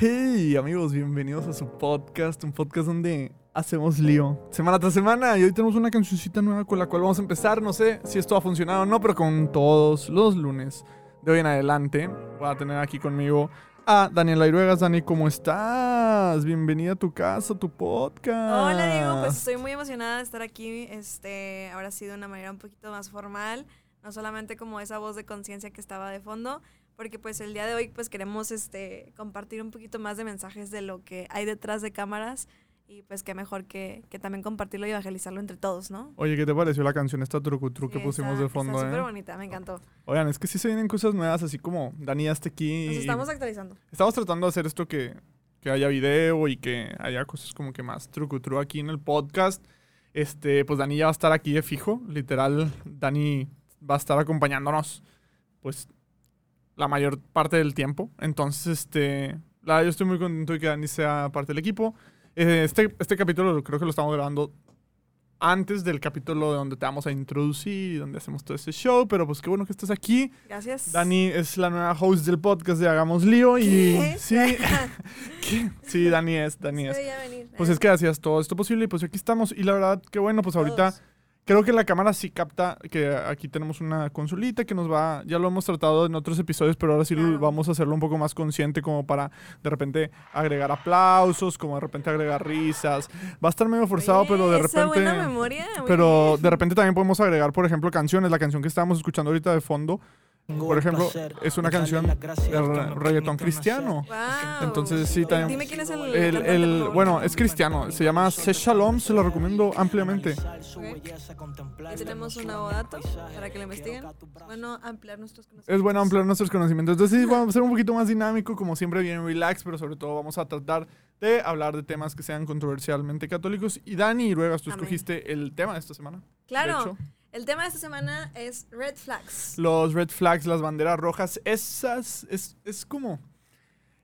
Hey amigos, bienvenidos a su podcast, un podcast donde hacemos lío semana tras semana y hoy tenemos una cancioncita nueva con la cual vamos a empezar, no sé si esto ha funcionado o no, pero con todos los lunes de hoy en adelante voy a tener aquí conmigo a Daniela Iruegas. Dani, ¿cómo estás? Bienvenida a tu casa, a tu podcast. Hola Diego, pues estoy muy emocionada de estar aquí, este, ahora sí de una manera un poquito más formal, no solamente como esa voz de conciencia que estaba de fondo, porque pues el día de hoy pues queremos este, compartir un poquito más de mensajes de lo que hay detrás de cámaras y pues qué mejor que, que también compartirlo y evangelizarlo entre todos, ¿no? Oye, ¿qué te pareció la canción esta trucutru Sí, que pusimos está- de fondo? Está súper eh? bonita, me encantó. Oigan, es que sí se vienen cosas nuevas, así como Dani ya está aquí. Nos estamos actualizando. Estamos tratando de hacer esto que, que haya video y que haya cosas como que más trucutru aquí en el podcast. Este, pues Dani ya va a estar aquí de fijo. Literal, Dani va a estar acompañándonos, pues, la mayor parte del tiempo. Entonces, este, la, yo estoy muy contento de que Dani sea parte del equipo. Eh, Este, este capítulo creo que lo estamos grabando antes del capítulo de donde te vamos a introducir y donde hacemos todo ese show. Pero pues qué bueno que estás aquí. Gracias. Dani es la nueva host del podcast de Hagamos Lío y ¿Qué? sí, ¿Qué? sí, Dani es, Dani es. venir. Pues eh. es que hacías todo esto posible y pues aquí estamos y la verdad que bueno, pues ahorita Todos. Creo que la cámara sí capta que aquí tenemos una consolita que nos va, ya lo hemos tratado en otros episodios, pero ahora sí lo- Claro. vamos a hacerlo un poco más consciente como para de repente agregar aplausos, como de repente agregar risas. Va a estar medio forzado, Oye, pero de esa repente buena memoria. pero bien. de repente también podemos agregar, por ejemplo, canciones. La canción que estábamos escuchando ahorita de fondo, por ejemplo, es una canción de re- reggaetón cristiano. Wow. Entonces, sí, también- Dime quién es el. El, bueno, es cristiano. Se llama Se Shalom. Se lo recomiendo ampliamente. Ya tenemos un abogato para que lo investiguen. Bueno, ampliar nuestros conocimientos. Es bueno ampliar nuestros conocimientos. Entonces, sí, vamos a ser un poquito más dinámico, como siempre, bien relax, pero sobre todo vamos a tratar de hablar de temas que sean controversialmente católicos. Y Dani Ruegas, tú Amén. escogiste el tema de esta semana. de Claro. hecho. El tema de esta semana es red flags. Los red flags, las banderas rojas, esas es, es como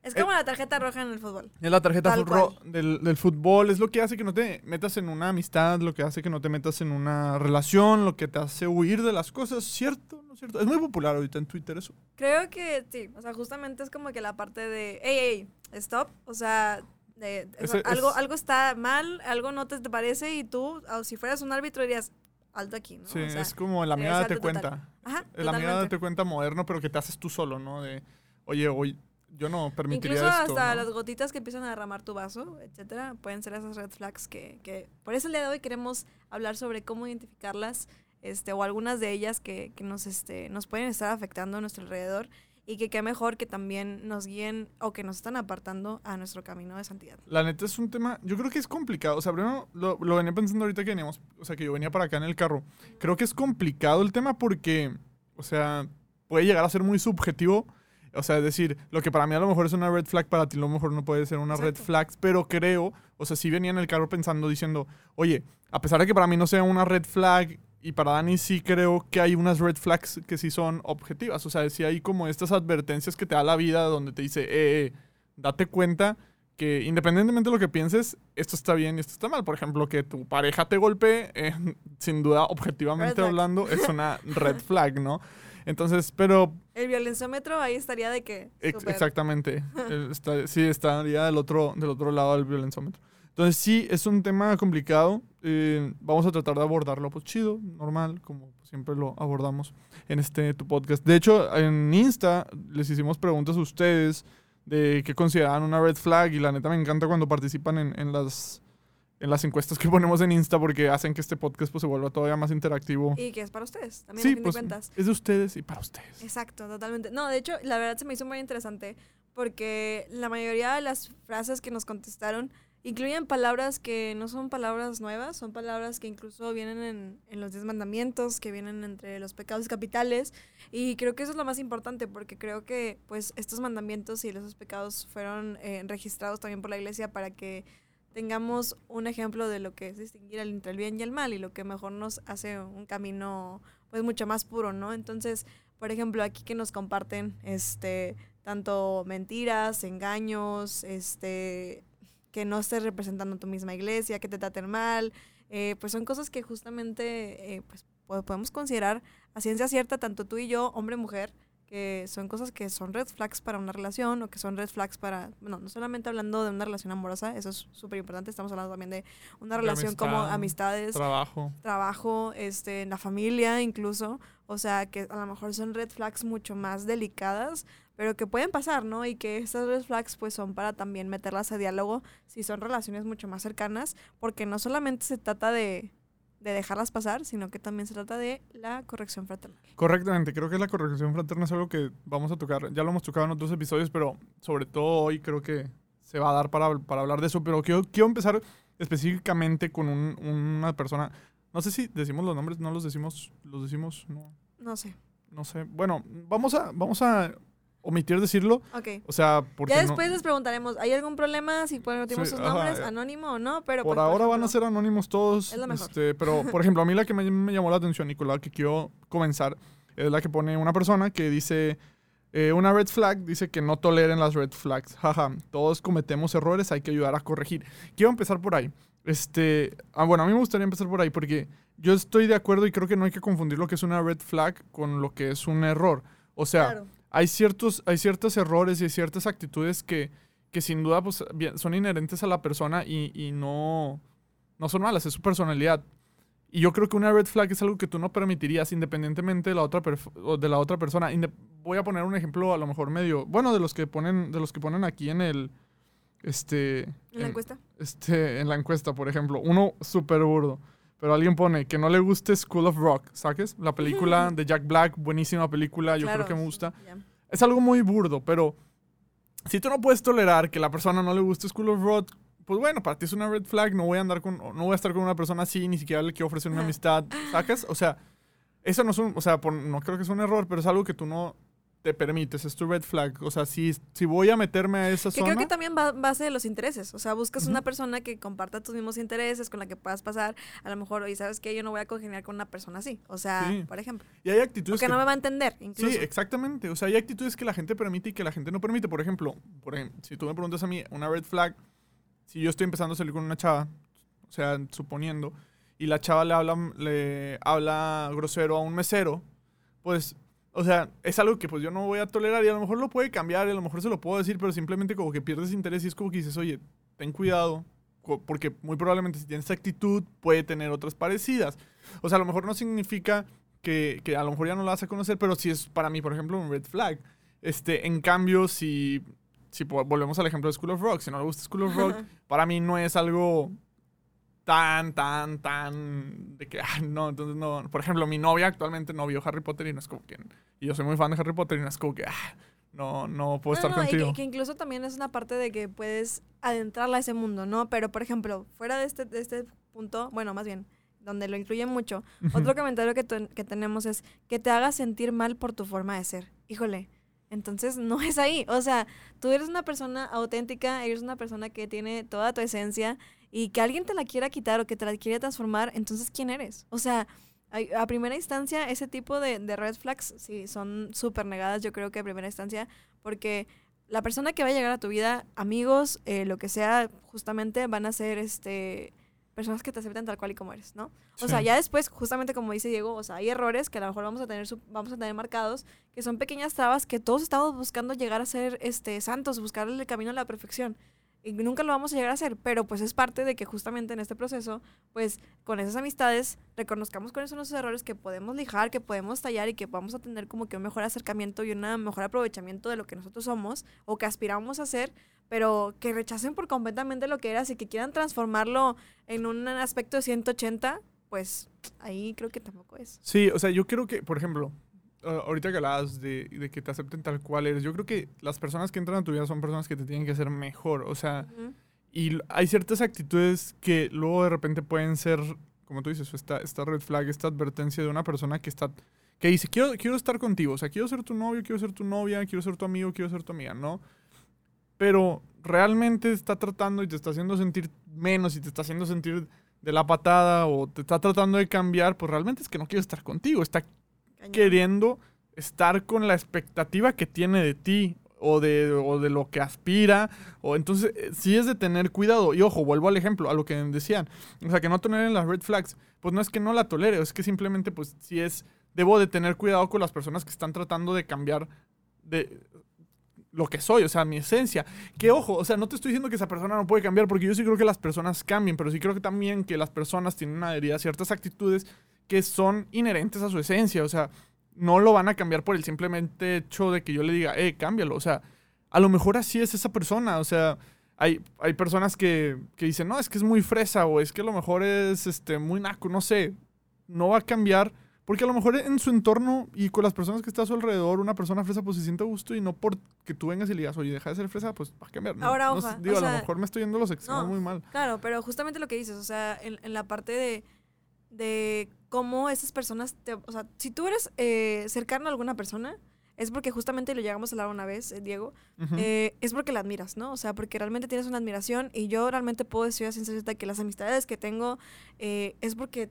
Es como la tarjeta roja en el fútbol. Es la tarjeta ro- del, del fútbol, es lo que hace que no te metas en una amistad, lo que hace que no te metas en una relación, lo que te hace huir de las cosas, ¿cierto? ¿No es cierto? Es muy popular ahorita en Twitter eso. Creo que sí. O sea, justamente es como que la parte de. ¡Ey, ey! Stop. O sea. de- Ese algo, es- algo está mal, algo no te, te parece y tú, o si fueras un árbitro, dirías alto aquí, ¿no? Sí, O sea, es como la mirada te total. cuenta. Ajá, La mirada te cuenta moderno, pero que te haces tú solo, ¿no? De, oye, hoy yo no permitiría Incluso esto. hasta ¿no? las gotitas que empiezan a derramar tu vaso, etcétera, pueden ser esas red flags que, que- por eso el día de hoy queremos hablar sobre cómo identificarlas, este, o algunas de ellas que, que nos, este, nos pueden estar afectando a nuestro alrededor y que qué mejor que también nos guíen o que nos están apartando a nuestro camino de santidad. La neta es un tema, yo creo que es complicado. O sea, primero lo, lo venía pensando ahorita que veníamos, o sea, que yo venía para acá en el carro. Creo que es complicado el tema porque, o sea, puede llegar a ser muy subjetivo. O sea, es decir, lo que para mí a lo mejor es una red flag, para ti a lo mejor no puede ser una red Exacto. flag, pero creo, o sea, sí venía en el carro pensando, diciendo, oye, a pesar de que para mí no sea una red flag, y para Dani sí creo que hay unas red flags que sí son objetivas. O sea, sí hay como estas advertencias que te da la vida donde te dice, eh, eh, date cuenta que independientemente de lo que pienses, esto está bien y esto está mal. Por ejemplo, que tu pareja te golpee, eh, sin duda, objetivamente Red flag. hablando, es una red flag, ¿no? Entonces, pero El violenzómetro ahí estaría de que... ex- exactamente, está- sí, estaría del otro, del otro lado del violenzómetro. Entonces, sí, es un tema complicado. eh, vamos a tratar de abordarlo, pues chido, normal, como siempre lo abordamos en este tu podcast. De hecho, en Insta les hicimos preguntas a ustedes de qué consideraban una red flag y la neta me encanta cuando participan en, en las en las encuestas que ponemos en Insta porque hacen que este podcast pues, se vuelva todavía más interactivo. Y que es para ustedes, también a Sí, fin pues de cuentas. es de ustedes y para ustedes. Exacto, totalmente. No, de hecho, la verdad se me hizo muy interesante porque la mayoría de las frases que nos contestaron incluyen palabras que no son palabras nuevas, son palabras que incluso vienen en, en los diez mandamientos, que vienen entre los pecados capitales. Y creo que eso es lo más importante porque creo que pues estos mandamientos y esos pecados fueron eh, registrados también por la iglesia para que tengamos un ejemplo de lo que es distinguir entre el bien y el mal y lo que mejor nos hace un camino pues mucho más puro, ¿no? Entonces, por ejemplo, aquí que nos comparten este tanto mentiras, engaños, este que no estés representando tu misma iglesia, que te traten mal, eh, pues son cosas que justamente eh, pues po- podemos considerar a ciencia cierta, tanto tú y yo, hombre mujer, que son cosas que son red flags para una relación o que son red flags para, bueno, no solamente hablando de una relación amorosa, eso es súper importante, estamos hablando también de una relación como amistad, amistades, Trabajo. trabajo, este, en la familia incluso, o sea, que a lo mejor son red flags mucho más delicadas, pero que pueden pasar, ¿no? Y que estas red flags pues son para también meterlas a diálogo si son relaciones mucho más cercanas, porque no solamente se trata de, de dejarlas pasar, sino que también se trata de la corrección fraternal. Correctamente, creo que la corrección fraterna es algo que vamos a tocar. Ya lo hemos tocado en otros episodios, pero sobre todo hoy creo que se va a dar para, para hablar de eso. Pero quiero, quiero empezar específicamente con un- una persona. No sé si decimos los nombres, no los decimos, los decimos, no, No sé. no sé. Bueno, vamos a, vamos a omitir decirlo. Ok. O sea, porque Ya no- después les preguntaremos, ¿hay algún problema si ponemos Sí, sus ajá, nombres, eh, anónimo o no? Pero por ahora van a ser anónimos todos. Es lo mejor. este, pero, por ejemplo, a mí la que me, me llamó la atención, Nicolás, que quiero comenzar, es la que pone una persona que dice, eh, una red flag, dice que no toleren las red flags. Jaja, todos cometemos errores, hay que ayudar a corregir. Quiero empezar por ahí. Este, ah, bueno, a mí me gustaría empezar por ahí porque yo estoy de acuerdo y creo que no hay que confundir lo que es una red flag con lo que es un error. O sea, Claro. Hay ciertos, hay ciertos errores y hay ciertas actitudes que, que sin duda pues, son inherentes a la persona y, y no, no son malas, es su personalidad. Y yo creo que una red flag es algo que tú no permitirías independientemente de la otra, de la otra persona. Inde- Voy a poner un ejemplo a lo mejor medio, bueno, de los que ponen, de los que ponen aquí en el, este, ¿En la en- encuesta? este, en la encuesta, por ejemplo. Uno súper burdo. Pero alguien pone que no le guste School of Rock, ¿sabes? La película de Jack Black, buenísima película, yo Claro, creo que me gusta. ya. Es algo muy burdo, pero si tú no puedes tolerar que la persona no le guste School of Rock, pues bueno, para ti es una red flag, no voy a andar con, no voy a estar con una persona así, ni siquiera le quiero ofrecer una amistad, ¿sacas? O sea, eso no es un, o sea, por- no creo que es un error, pero es algo que tú no te permites, es tu red flag. O sea, si, si voy a meterme a esa Que zona... creo que también va base de los intereses. O sea, buscas Ujú. una persona que comparta tus mismos intereses, con la que puedas pasar. A lo mejor, oye, ¿sabes qué? Yo no voy a congeniar con una persona así. O sea, Sí. por ejemplo. y hay actitudes Porque que no me va a entender, incluso. Sí, exactamente. O sea, hay actitudes que la gente permite y que la gente no permite. Por ejemplo, por ejemplo, si tú me preguntas a mí, una red flag, si yo estoy empezando a salir con una chava, o sea, suponiendo, y la chava le habla, le habla grosero a un mesero, pues, o sea, es algo que pues yo no voy a tolerar y a lo mejor lo puede cambiar y a lo mejor se lo puedo decir, pero simplemente como que pierdes interés y es como que dices, oye, ten cuidado, porque muy probablemente si tienes esta actitud puede tener otras parecidas. O sea, a lo mejor no significa que, que a lo mejor ya no la vas a conocer, pero sí es para mí, por ejemplo, un red flag. Este, en cambio, si, si volvemos al ejemplo de School of Rock, si no le gusta School of Rock, para mí no es algo tan, tan, tan de que, ah, no, entonces no. Por ejemplo, mi novia actualmente no vio Harry Potter y no es como que, y yo soy muy fan de Harry Potter y no es como que, ah, no, no puedo estar No, no, y contigo. que, que incluso también es una parte de que puedes adentrarla a ese mundo, ¿no? Pero, por ejemplo, fuera de este, de este punto, bueno, más bien, donde lo incluye mucho, otro comentario que, que tenemos es que te haga sentir mal por tu forma de ser. Híjole, entonces no es ahí. O sea, tú eres una persona auténtica, eres una persona que tiene toda tu esencia y que alguien te la quiera quitar o que te la quiere transformar, entonces ¿quién eres? O sea, a primera instancia ese tipo de, de red flags sí son súper negadas, yo creo que a primera instancia, porque la persona que va a llegar a tu vida, amigos, eh, lo que sea, justamente van a ser este personas que te acepten tal cual y como eres, ¿no? O sea, ya después, justamente como dice Diego, o sea, hay errores que a lo mejor vamos a tener, vamos a tener marcados, que son pequeñas trabas que todos estamos buscando llegar a ser este, santos, buscar el camino a la perfección. Y nunca lo vamos a llegar a hacer, pero pues es parte de que justamente en este proceso, pues con esas amistades, reconozcamos cuáles son los errores que podemos lijar, que podemos tallar y que vamos a tener como que un mejor acercamiento y un mejor aprovechamiento de lo que nosotros somos o que aspiramos a ser, pero que rechacen por completamente lo que eras y que quieran transformarlo en un aspecto de 180, pues ahí creo que tampoco es. Sí, o sea, yo creo que, por ejemplo, ah, ahorita que hablabas de, de que te acepten tal cual eres, yo creo que las personas que entran a tu vida son personas que te tienen que hacer mejor. O sea, Ujú. y l- hay ciertas actitudes que luego de repente pueden ser, como tú dices, esta, esta red flag, esta advertencia de una persona que está, que dice, quiero, quiero estar contigo, o sea, quiero ser tu novio, quiero ser tu novia, quiero ser tu amigo, quiero ser tu amiga, ¿no? Pero realmente está tratando y te está haciendo sentir menos y te está haciendo sentir de la patada o te está tratando de cambiar, pues realmente es que no quiere estar contigo, está Queriendo estar con la expectativa que tiene de ti o de, o de lo que aspira. O entonces, eh, sí es de tener cuidado. Y ojo, vuelvo al ejemplo, a lo que decían. O sea, que no toleren las red flags. Pues no es que no la tolere, es que simplemente, pues, si es debo de tener cuidado con las personas que están tratando de cambiar de lo que soy, o sea, mi esencia. Que ojo, o sea, no te estoy diciendo que esa persona no puede cambiar, porque yo sí creo que las personas cambien, pero sí creo que también que las personas tienen una herida ciertas actitudes que son inherentes a su esencia, o sea, no lo van a cambiar por el simplemente hecho de que yo le diga, eh, cámbialo, o sea, a lo mejor así es esa persona, o sea, hay, hay personas que, que dicen, no, es que es muy fresa, o es que a lo mejor es este, muy naco, no sé, no va a cambiar porque a lo mejor en su entorno y con las personas que está a su alrededor, una persona fresa pues se siente a gusto y no porque tú vengas y le digas, oye, deja de ser fresa, pues va a cambiar. ¿no? Ahora, No oja, digo, o a lo mejor me estoy yendo los extremos no. muy mal. Claro, pero justamente lo que dices, o sea, en, en la parte de, de cómo esas personas, te, o sea, si tú eres eh, cercano a alguna persona, es porque justamente lo llegamos a hablar una vez, eh, Diego, eh, es porque la admiras, ¿no? O sea, porque realmente tienes una admiración y yo realmente puedo decir a ciencia cierta que las amistades que tengo eh, es porque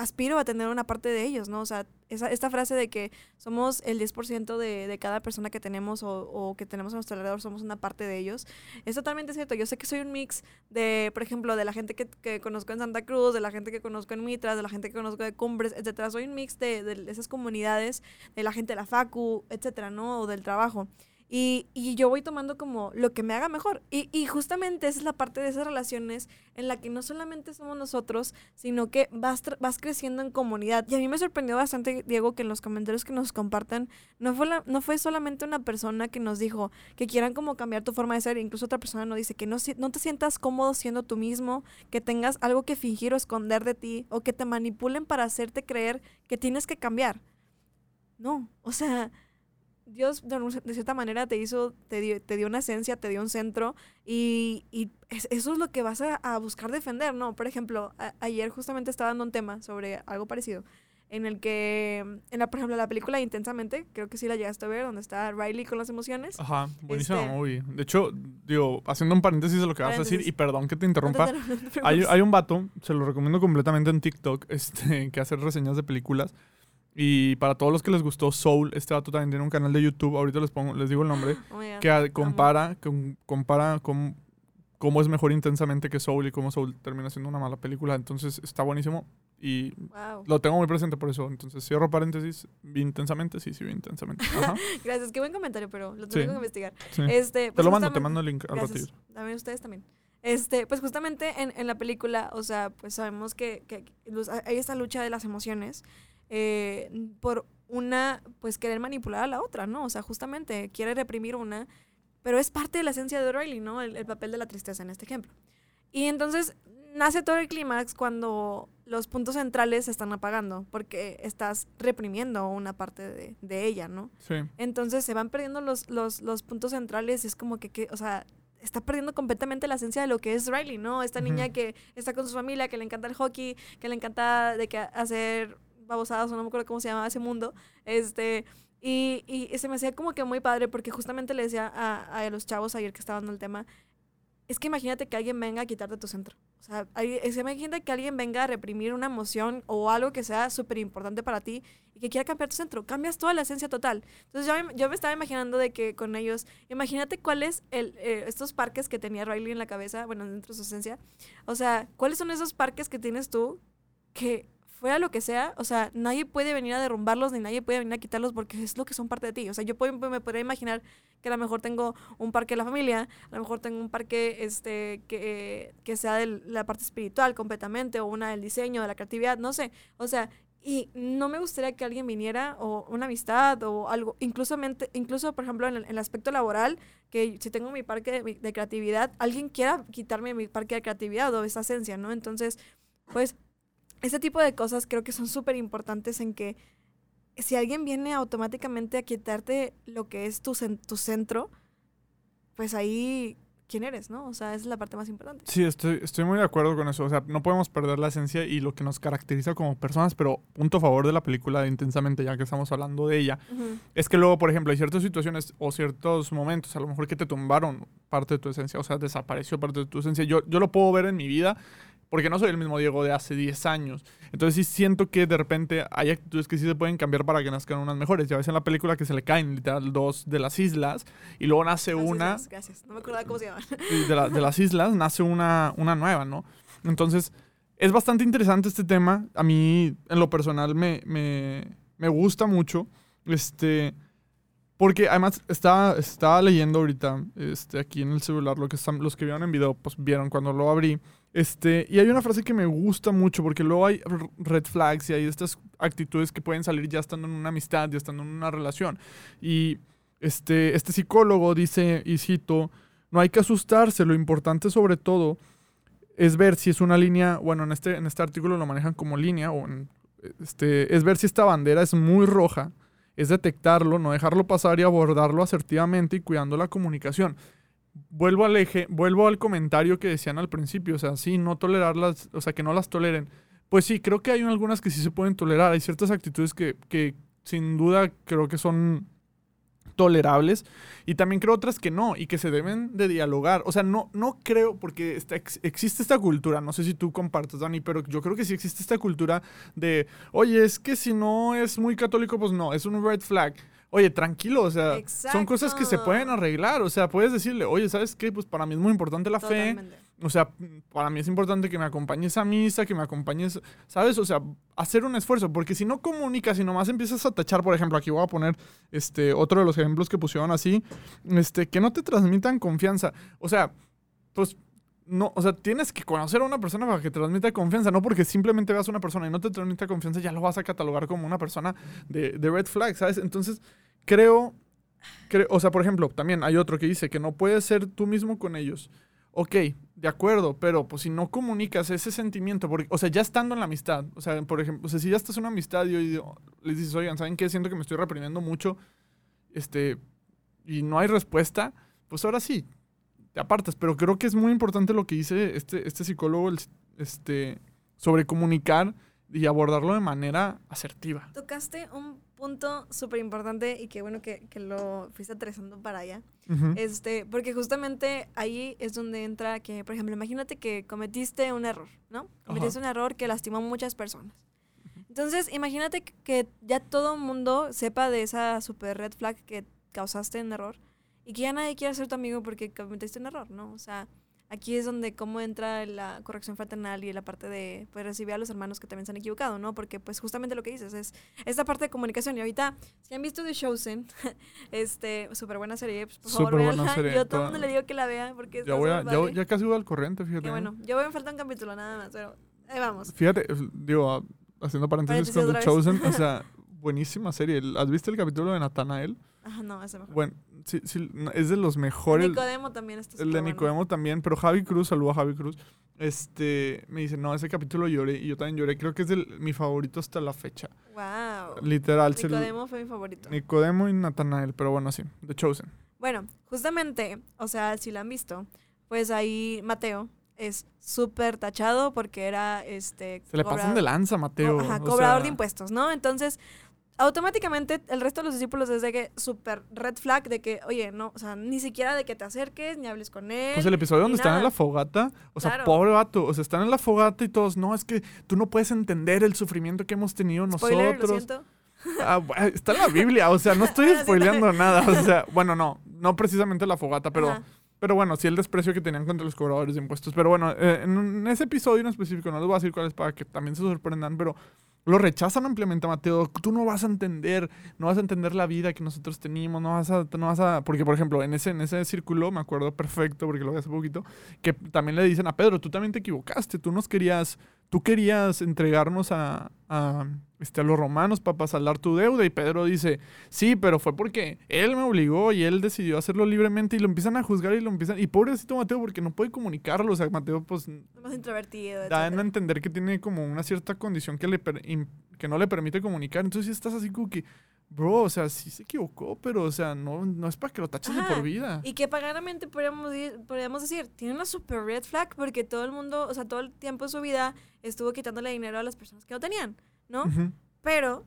aspiro a tener una parte de ellos, ¿no? O sea, esa, esta frase de que somos el 10% de, de cada persona que tenemos o, o que tenemos a nuestro alrededor, somos una parte de ellos, es totalmente cierto. Yo sé que soy un mix de, por ejemplo, de la gente que, que conozco en Santa Cruz, de la gente que conozco en Mitras, de la gente que conozco de Cumbres, etcétera. Soy un mix de, de esas comunidades, de la gente de la facu, etcétera, ¿no? O del trabajo. Y, y yo voy tomando como lo que me haga mejor. Y, y justamente esa es la parte de esas relaciones en la que no solamente somos nosotros, sino que vas, vas creciendo en comunidad. Y a mí me sorprendió bastante, Diego, que en los comentarios que nos compartan, no fue, no fue solamente una persona que nos dijo que quieran como cambiar tu forma de ser, incluso otra persona nos dice que no, no te sientas cómodo siendo tú mismo, que tengas algo que fingir o esconder de ti, o que te manipulen para hacerte creer que tienes que cambiar. No, o sea, Dios de, cierta manera te hizo, te dio, te dio una esencia, te dio un centro y, y es- eso es lo que vas a, a buscar defender, ¿no? Por ejemplo, a- ayer justamente estaba dando un tema sobre algo parecido, en el que, en la, por ejemplo, la película Intensamente, creo que sí la llegaste a ver, donde está Riley con las emociones. Ajá, buenísima Este- movie. De hecho, digo, haciendo un paréntesis de lo que vas a decir, Paréntesis. y perdón que te No te- interrumpa, no te preocupes. hay, hay un vato, se lo recomiendo completamente en TikTok, este, que hace reseñas de películas. Y para todos los que les gustó Soul, este vato también tiene un canal de YouTube, ahorita les pongo, les digo el nombre, Oh que compara, compara con cómo es mejor intensamente que Soul y cómo Soul termina siendo una mala película. Entonces está buenísimo y Wow. lo tengo muy presente por eso. Entonces cierro paréntesis, vi intensamente, sí, sí, vi intensamente. Ajá, Gracias, qué buen comentario, pero lo Sí. tengo que investigar. sí. Este, Te pues lo mando, te mando el link al Gracias. ratillo. También ustedes también. Este, pues justamente en, en la película, o sea, pues sabemos que, que los- hay esta lucha de las emociones eh, por una, pues querer manipular a la otra, ¿no? O sea, justamente quiere reprimir una, pero es parte de la esencia de O'Reilly, ¿no? El, el papel de la tristeza en este ejemplo. Y entonces nace todo el clímax cuando los puntos centrales se están apagando, porque estás reprimiendo una parte de, de ella, ¿no? Sí. Entonces se van perdiendo los, los, los puntos centrales. Es como que, que, o sea, está perdiendo completamente la esencia de lo que es Riley, ¿no? Esta niña que está con su familia, que le encanta el hockey, que le encanta de que hacer babosadas, o no me acuerdo cómo se llamaba ese mundo. Este. Y, y se me hacía como que muy padre porque justamente le decía a, a los chavos ayer que estaban dando el tema, es que imagínate que alguien venga a quitarte tu centro. O sea, es que imagínate que alguien venga a reprimir una emoción o algo que sea súper importante para ti y que quiera cambiar tu centro. Cambias toda la esencia total. Entonces yo, yo me estaba imaginando de que con ellos, imagínate cuáles el, eh, estos parques que tenía Riley en la cabeza, bueno, dentro de su esencia. O sea, ¿cuáles son esos parques que tienes tú que fuera lo que sea, o sea, nadie puede venir a derrumbarlos ni nadie puede venir a quitarlos porque es lo que son parte de ti. O sea, yo puedo- me podría imaginar que a lo mejor tengo un parque de la familia, a lo mejor tengo un parque este, que, que sea de la parte espiritual completamente o una del diseño, de la creatividad, no sé. O sea, y no me gustaría que alguien viniera o una amistad o algo, incluso, incluso por ejemplo, en el, en el aspecto laboral, que si tengo mi parque de, de creatividad, alguien quiera quitarme mi parque de creatividad o esa esencia, ¿no? Entonces, pues, ese tipo de cosas creo que son súper importantes en que si alguien viene automáticamente a quitarte lo que es tu, tu centro, pues ahí, ¿quién eres, no? O sea, esa es la parte más importante. Sí, estoy, estoy muy de acuerdo con eso. O sea, no podemos perder la esencia y lo que nos caracteriza como personas, pero punto a favor de la película de Intensamente, ya que estamos hablando de ella, es que luego, por ejemplo, hay ciertas situaciones o ciertos momentos, a lo mejor que te tumbaron parte de tu esencia, o sea, desapareció parte de tu esencia. Yo, yo lo puedo ver en mi vida porque no soy el mismo Diego de hace 10 años. Entonces sí siento que de repente hay actitudes que sí se pueden cambiar para que nazcan unas mejores. Ya ves en la película que se le caen literal dos de las islas y luego nace Las una islas, gracias. No me acordaba cómo se llaman. y de, la- de las islas nace una, una nueva, ¿no? Entonces, es bastante interesante este tema. A mí, en lo personal, me, me, me gusta mucho. Este, porque además estaba, estaba leyendo ahorita, este, aquí en el celular, lo que están, los que vieron en video, pues vieron cuando lo abrí. Este, y hay una frase que me gusta mucho, porque luego hay red flags y hay estas actitudes que pueden salir ya estando en una amistad, ya estando en una relación. Y este, este psicólogo dice, y cito, no hay que asustarse, lo importante sobre todo es ver si es una línea, bueno, en este, en este artículo lo manejan como línea, o en- este, es ver si esta bandera es muy roja, es detectarlo, no dejarlo pasar y abordarlo asertivamente y cuidando la comunicación. Vuelvo al eje, vuelvo al comentario que decían al principio, o sea, sí, no tolerarlas, o sea, que no las toleren. Pues sí, creo que hay algunas que sí se pueden tolerar, hay ciertas actitudes que, que sin duda creo que son tolerables y también creo otras que no y que se deben de dialogar. O sea, no, no creo porque está, ex- existe esta cultura, no sé si tú compartes, Dani, pero yo creo que sí existe esta cultura de, oye, es que si no es muy católico, pues no, es un red flag. Oye, tranquilo, o sea, son cosas que se pueden arreglar. O sea, puedes decirle, oye, ¿sabes qué? Pues para mí es muy importante la fe. O sea, para mí es importante que me acompañes a misa, que me acompañes, ¿sabes? O sea, hacer un esfuerzo, porque si no comunicas y nomás empiezas a tachar, por ejemplo, aquí voy a poner este otro de los ejemplos que pusieron así, este, que no te transmitan confianza. O sea, pues no, o sea, tienes que conocer a una persona para que te transmita confianza, no porque simplemente veas a una persona y no te transmita confianza, ya lo vas a catalogar como una persona de, de red flag, ¿sabes? Entonces, creo, creo, o sea, por ejemplo, también hay otro que dice que no puedes ser tú mismo con ellos. Ok, de acuerdo, pero pues si no comunicas ese sentimiento, porque, o sea, ya estando en la amistad, o sea, por ejemplo, o sea, si ya estás en una amistad y hoy les dices, oigan, ¿saben qué? Siento que me estoy reprimiendo mucho, este, y no hay respuesta, pues ahora sí, te apartas. Pero creo que es muy importante lo que dice este, este psicólogo, el- este, sobre comunicar y abordarlo de manera asertiva. Tocaste un punto súper importante y qué bueno que, que lo fuiste aterrizando para allá. Ujú. Este, porque justamente ahí es donde entra que, por ejemplo, imagínate que cometiste un error, ¿no? Cometiste un error que lastimó a muchas personas. Entonces, imagínate que- que ya todo el mundo sepa de esa super red flag que causaste en error y que ya nadie quiera ser tu amigo porque cometiste un error, ¿no? O sea, aquí es donde cómo entra la corrección fraternal y la parte de pues, recibir a los hermanos que también se han equivocado, ¿no? Porque pues justamente lo que dices es esta parte de comunicación. Y ahorita, si han visto The Chosen, este, súper buena serie, pues, por favor, véanla. serie, Yo a todo el mundo le digo que la vea porque Ya, voy a- ya, ya casi voy al corriente, fíjate. Qué ¿eh? bueno, yo voy me falta un capítulo nada más, pero ahí vamos. Fíjate, es- digo, ah, haciendo paréntesis, Paréntesis con The. Chosen, o sea, buenísima serie. ¿Has visto el capítulo de Natanael? Ajá, no, ese mejor. Bueno, sí, sí, es de los mejores. Nicodemo también está El de bueno. Nicodemo también, pero Javi Cruz, saludo a Javi Cruz. Este, me dice, no, ese capítulo lloré y yo también lloré. Creo que es del- mi favorito hasta la fecha. Wow. Literal, Nicodemo fue mi favorito. Nicodemo y Natanael, pero bueno, sí, The Chosen. Bueno, justamente, o sea, si la han visto, pues ahí Mateo es súper tachado porque era este. Se le pasan de lanza, Mateo. ajá, o cobrador sea, de impuestos, ¿no? Entonces, automáticamente el resto de los discípulos es de que súper red flag de que, oye, no, o sea, ni siquiera de que te acerques, ni hables con él. Pues el episodio donde están en la fogata, o sea, Claro. pobre vato, o sea, están en la fogata y todos, no, es que tú no puedes entender el sufrimiento que hemos tenido Spoiler, lo nosotros. siento. Ah, bu- está en la Biblia, o sea, no estoy spoileando nada, o sea, bueno, no, no precisamente la fogata, pero, Ajá. pero bueno, sí el desprecio que tenían contra los cobradores de impuestos. Pero bueno, eh, en, ese episodio en específico, no les voy a decir cuál es para que también se sorprendan, pero lo rechazan ampliamente a Mateo. Tú no vas a entender, no vas a entender la vida que nosotros tenemos, no vas a, no vas a, porque por ejemplo, en ese, en ese círculo, me acuerdo perfecto, porque lo vi hace poquito, que también le dicen a Pedro, tú también te equivocaste, tú nos querías, tú querías entregarnos a, a, este, a los romanos para saldar tu deuda, y Pedro dice, sí, pero fue porque él me obligó y él decidió hacerlo libremente, y lo empiezan a juzgar y lo empiezan, y pobrecito Mateo, porque no puede comunicarlo, o sea, Mateo pues Más introvertido. da a entender que tiene como una cierta condición que, le que no le permite comunicar. Entonces sí estás así como que, bro, o sea, sí se equivocó, pero, o sea, no, no es para que lo taches de por vida. Y que pagadamente podríamos, podríamos decir, tiene una super red flag porque todo el mundo, o sea, todo el tiempo de su vida estuvo quitándole dinero a las personas que no tenían, ¿no? Pero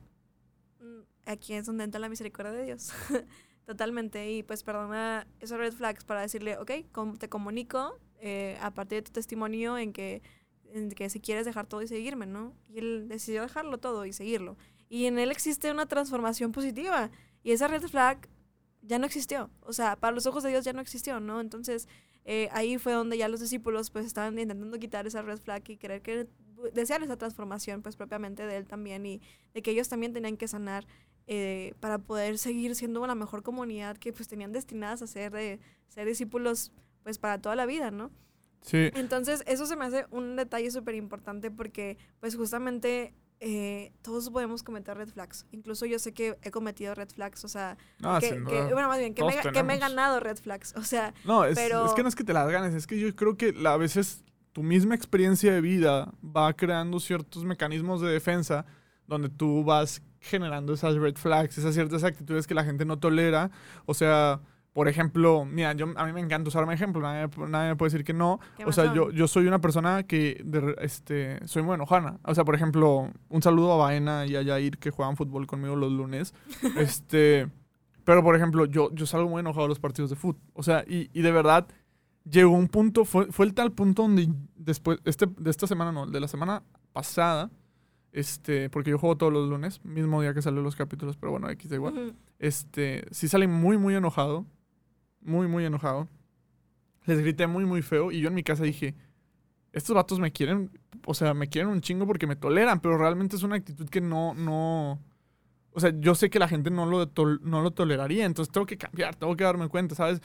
mm, aquí es donde entra la misericordia de Dios. Totalmente. Y pues perdona esos red flags para decirle, ok, com- te comunico eh, a partir de tu testimonio en que, en que si quieres dejar todo y seguirme, ¿no? Y él decidió dejarlo todo y seguirlo. Y en él existe una transformación positiva. Y esa red flag ya no existió. O sea, para los ojos de Dios ya no existió, ¿no? Entonces, eh, ahí fue donde ya los discípulos pues estaban intentando quitar esa red flag y creer que desear esa transformación, pues propiamente de él también, y de que ellos también tenían que sanar eh, para poder seguir siendo la mejor comunidad que pues tenían destinadas a ser, de, ser discípulos pues para toda la vida, ¿no? Sí. Entonces, eso se me hace un detalle súper importante porque, pues, justamente eh, todos podemos cometer red flags. Incluso yo sé que he cometido red flags, o sea, Ah, que, bueno, más bien, que me, que me he ganado red flags. O sea, No, es, Pero- es que no es que te las ganes, es que yo creo que a veces tu misma experiencia de vida va creando ciertos mecanismos de defensa donde tú vas generando esas red flags, esas ciertas actitudes que la gente no tolera. O sea, por ejemplo, mira, yo, a mí me encanta usarme ejemplo, nadie, nadie me puede decir que no. ¿qué O sea, yo, yo soy una persona que de este, soy muy enojana. O sea, por ejemplo, un saludo a Baena y a Yair que juegan fútbol conmigo los lunes. este, pero, por ejemplo, yo, yo salgo muy enojado a los partidos de fútbol. O sea, y, y de verdad llegó un punto, fue, fue el tal punto donde después, este, de esta semana, no, de la semana pasada, este, porque yo juego todos los lunes, mismo día que salen los capítulos, pero bueno, X da igual. Ujú. Este, sí salí muy, muy enojado. Muy, muy enojado. Les grité muy, muy feo. Y yo en mi casa dije, estos vatos me quieren, o sea, me quieren un chingo porque me toleran, pero realmente es una actitud que no, no... O sea, yo sé que la gente no lo, tol- no lo toleraría, entonces tengo que cambiar, tengo que darme cuenta, ¿sabes?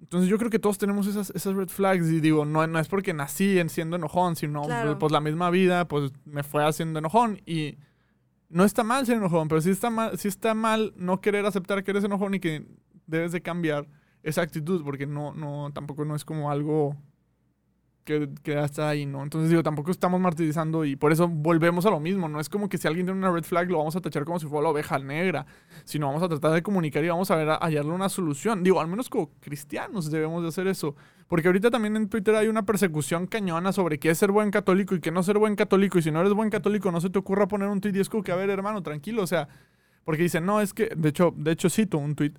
Entonces yo creo que todos tenemos esas, esas red flags y digo, no, no es porque nací en siendo enojón, sino Claro. pues la misma vida pues me fue haciendo enojón y no está mal ser enojón, pero sí está mal, sí está mal no querer aceptar que eres enojón y que debes de cambiar esa actitud porque no, no, tampoco no es como algo que, que está ahí, ¿no? Entonces digo, tampoco estamos martirizando y por eso volvemos a lo mismo, no es como que si alguien tiene una red flag lo vamos a tachar como si fuera la oveja negra, sino vamos a tratar de comunicar y vamos a ver a hallarle una solución. Digo, al menos como cristianos debemos de hacer eso, porque ahorita también en Twitter hay una persecución cañona sobre qué es ser buen católico y qué no ser buen católico y si no eres buen católico no se te ocurra poner un tweet y es como que, a ver, hermano, tranquilo, o sea, porque dicen, no, es que, de hecho, de hecho cito un tweet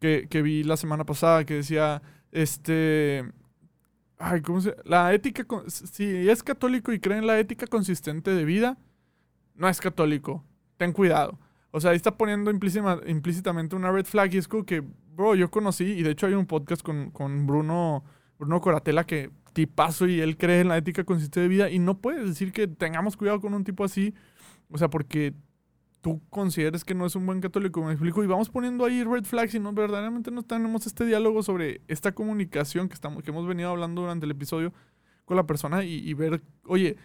que, que vi la semana pasada que decía, este... Ay, ¿cómo se...? La ética... Si es católico y cree en la ética consistente de vida, no es católico. Ten cuidado. O sea, ahí está poniendo implícima- implícitamente una red flag y es como que, bro, yo conocí, y de hecho hay un podcast con, con Bruno, Bruno Coratela que tipazo y él cree en la ética consistente de vida y no puedes decir que tengamos cuidado con un tipo así, o sea, porque tú consideres que no es un buen católico, me explico, y vamos poniendo ahí red flags y no verdaderamente no tenemos este diálogo sobre esta comunicación que, estamos, que hemos venido hablando durante el episodio con la persona y, ver, oye,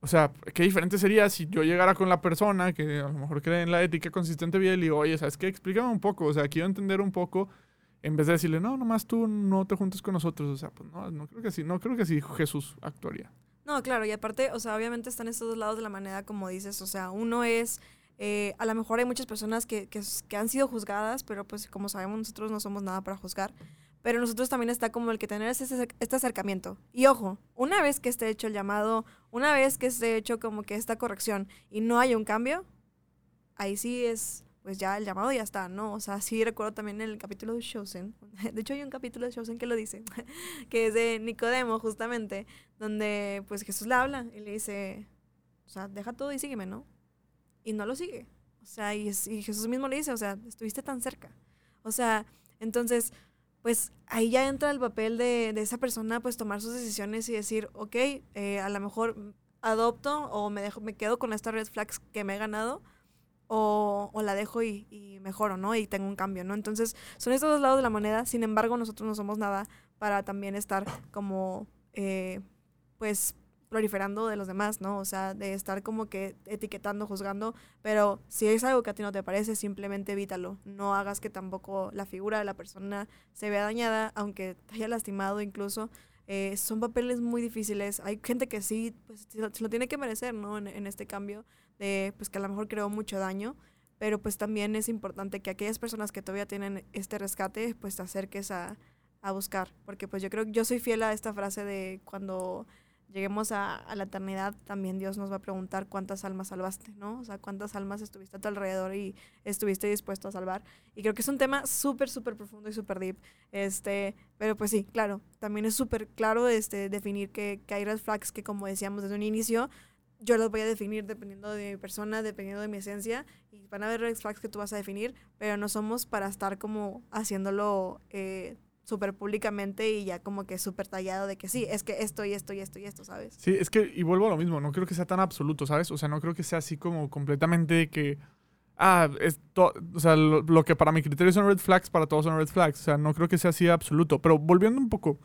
o sea, qué diferente sería si yo llegara con la persona que a lo mejor cree en la ética consistente vida y le digo, oye, ¿sabes qué? Explícame un poco, o sea, quiero entender un poco, en vez de decirle, no, nomás tú no te juntes con nosotros, o sea, pues no, no creo que así, no creo que así Jesús actuaría. No, claro, y aparte, o sea, obviamente están estos dos lados de la moneda, como dices, o sea, uno es, eh, a lo mejor hay muchas personas que, que, han sido juzgadas, pero pues como sabemos nosotros no somos nada para juzgar, pero nosotros también está como el que tener ese, este acercamiento. Y ojo, una vez que esté hecho el llamado, una vez que esté hecho como que esta corrección y no haya un cambio, ahí sí es, pues ya el llamado ya está, ¿no? O sea, sí recuerdo también el capítulo de Chosen, de hecho hay un capítulo de Chosen que lo dice, que es de Nicodemo justamente, donde pues Jesús le habla y le dice, o sea, deja todo y sígueme, ¿no? Y no lo sigue. O sea, y, y Jesús mismo le dice, o sea, estuviste tan cerca. O sea, entonces, pues ahí ya entra el papel de, de esa persona, pues tomar sus decisiones y decir, ok, eh, a lo mejor adopto o me, dejo, me quedo con esta red flags que me he ganado o, o la dejo y, y mejoro, ¿no? Y tengo un cambio, ¿no? Entonces, son estos dos lados de la moneda. Sin embargo, nosotros no somos nada para también estar como, eh, pues, proliferando de los demás, ¿no? O sea, de estar como que etiquetando, juzgando, pero si es algo que a ti no te parece, simplemente evítalo. No hagas que tampoco la figura de la persona se vea dañada, aunque te haya lastimado incluso. Eh, son papeles muy difíciles. Hay gente que sí, pues se lo, tiene que merecer, ¿no? En, en este cambio de, pues que a lo mejor creó mucho daño, pero pues también es importante que aquellas personas que todavía tienen este rescate, pues te acerques a, a buscar, porque pues yo creo que yo soy fiel a esta frase de cuando lleguemos a, a la eternidad, también Dios nos va a preguntar cuántas almas salvaste, ¿no? O sea, cuántas almas estuviste a tu alrededor y estuviste dispuesto a salvar. Y creo que es un tema súper, súper profundo y súper deep. Este, pero pues sí, claro, también es súper claro este, definir que, que hay red flags que, como decíamos desde un inicio, yo las voy a definir dependiendo de mi persona, dependiendo de mi esencia, y van a haber red flags que tú vas a definir, pero no somos para estar como haciéndolo eh, súper públicamente y ya como que súper tallado de que sí, es que esto y esto y esto y esto, ¿sabes? Sí, es que, y vuelvo a lo mismo, no creo que sea tan absoluto, ¿sabes? O sea, no creo que sea así como completamente que, ah, esto, o sea, lo, lo que para mi criterio son red flags, para todos son red flags, o sea, no creo que sea así absoluto, pero volviendo un poco,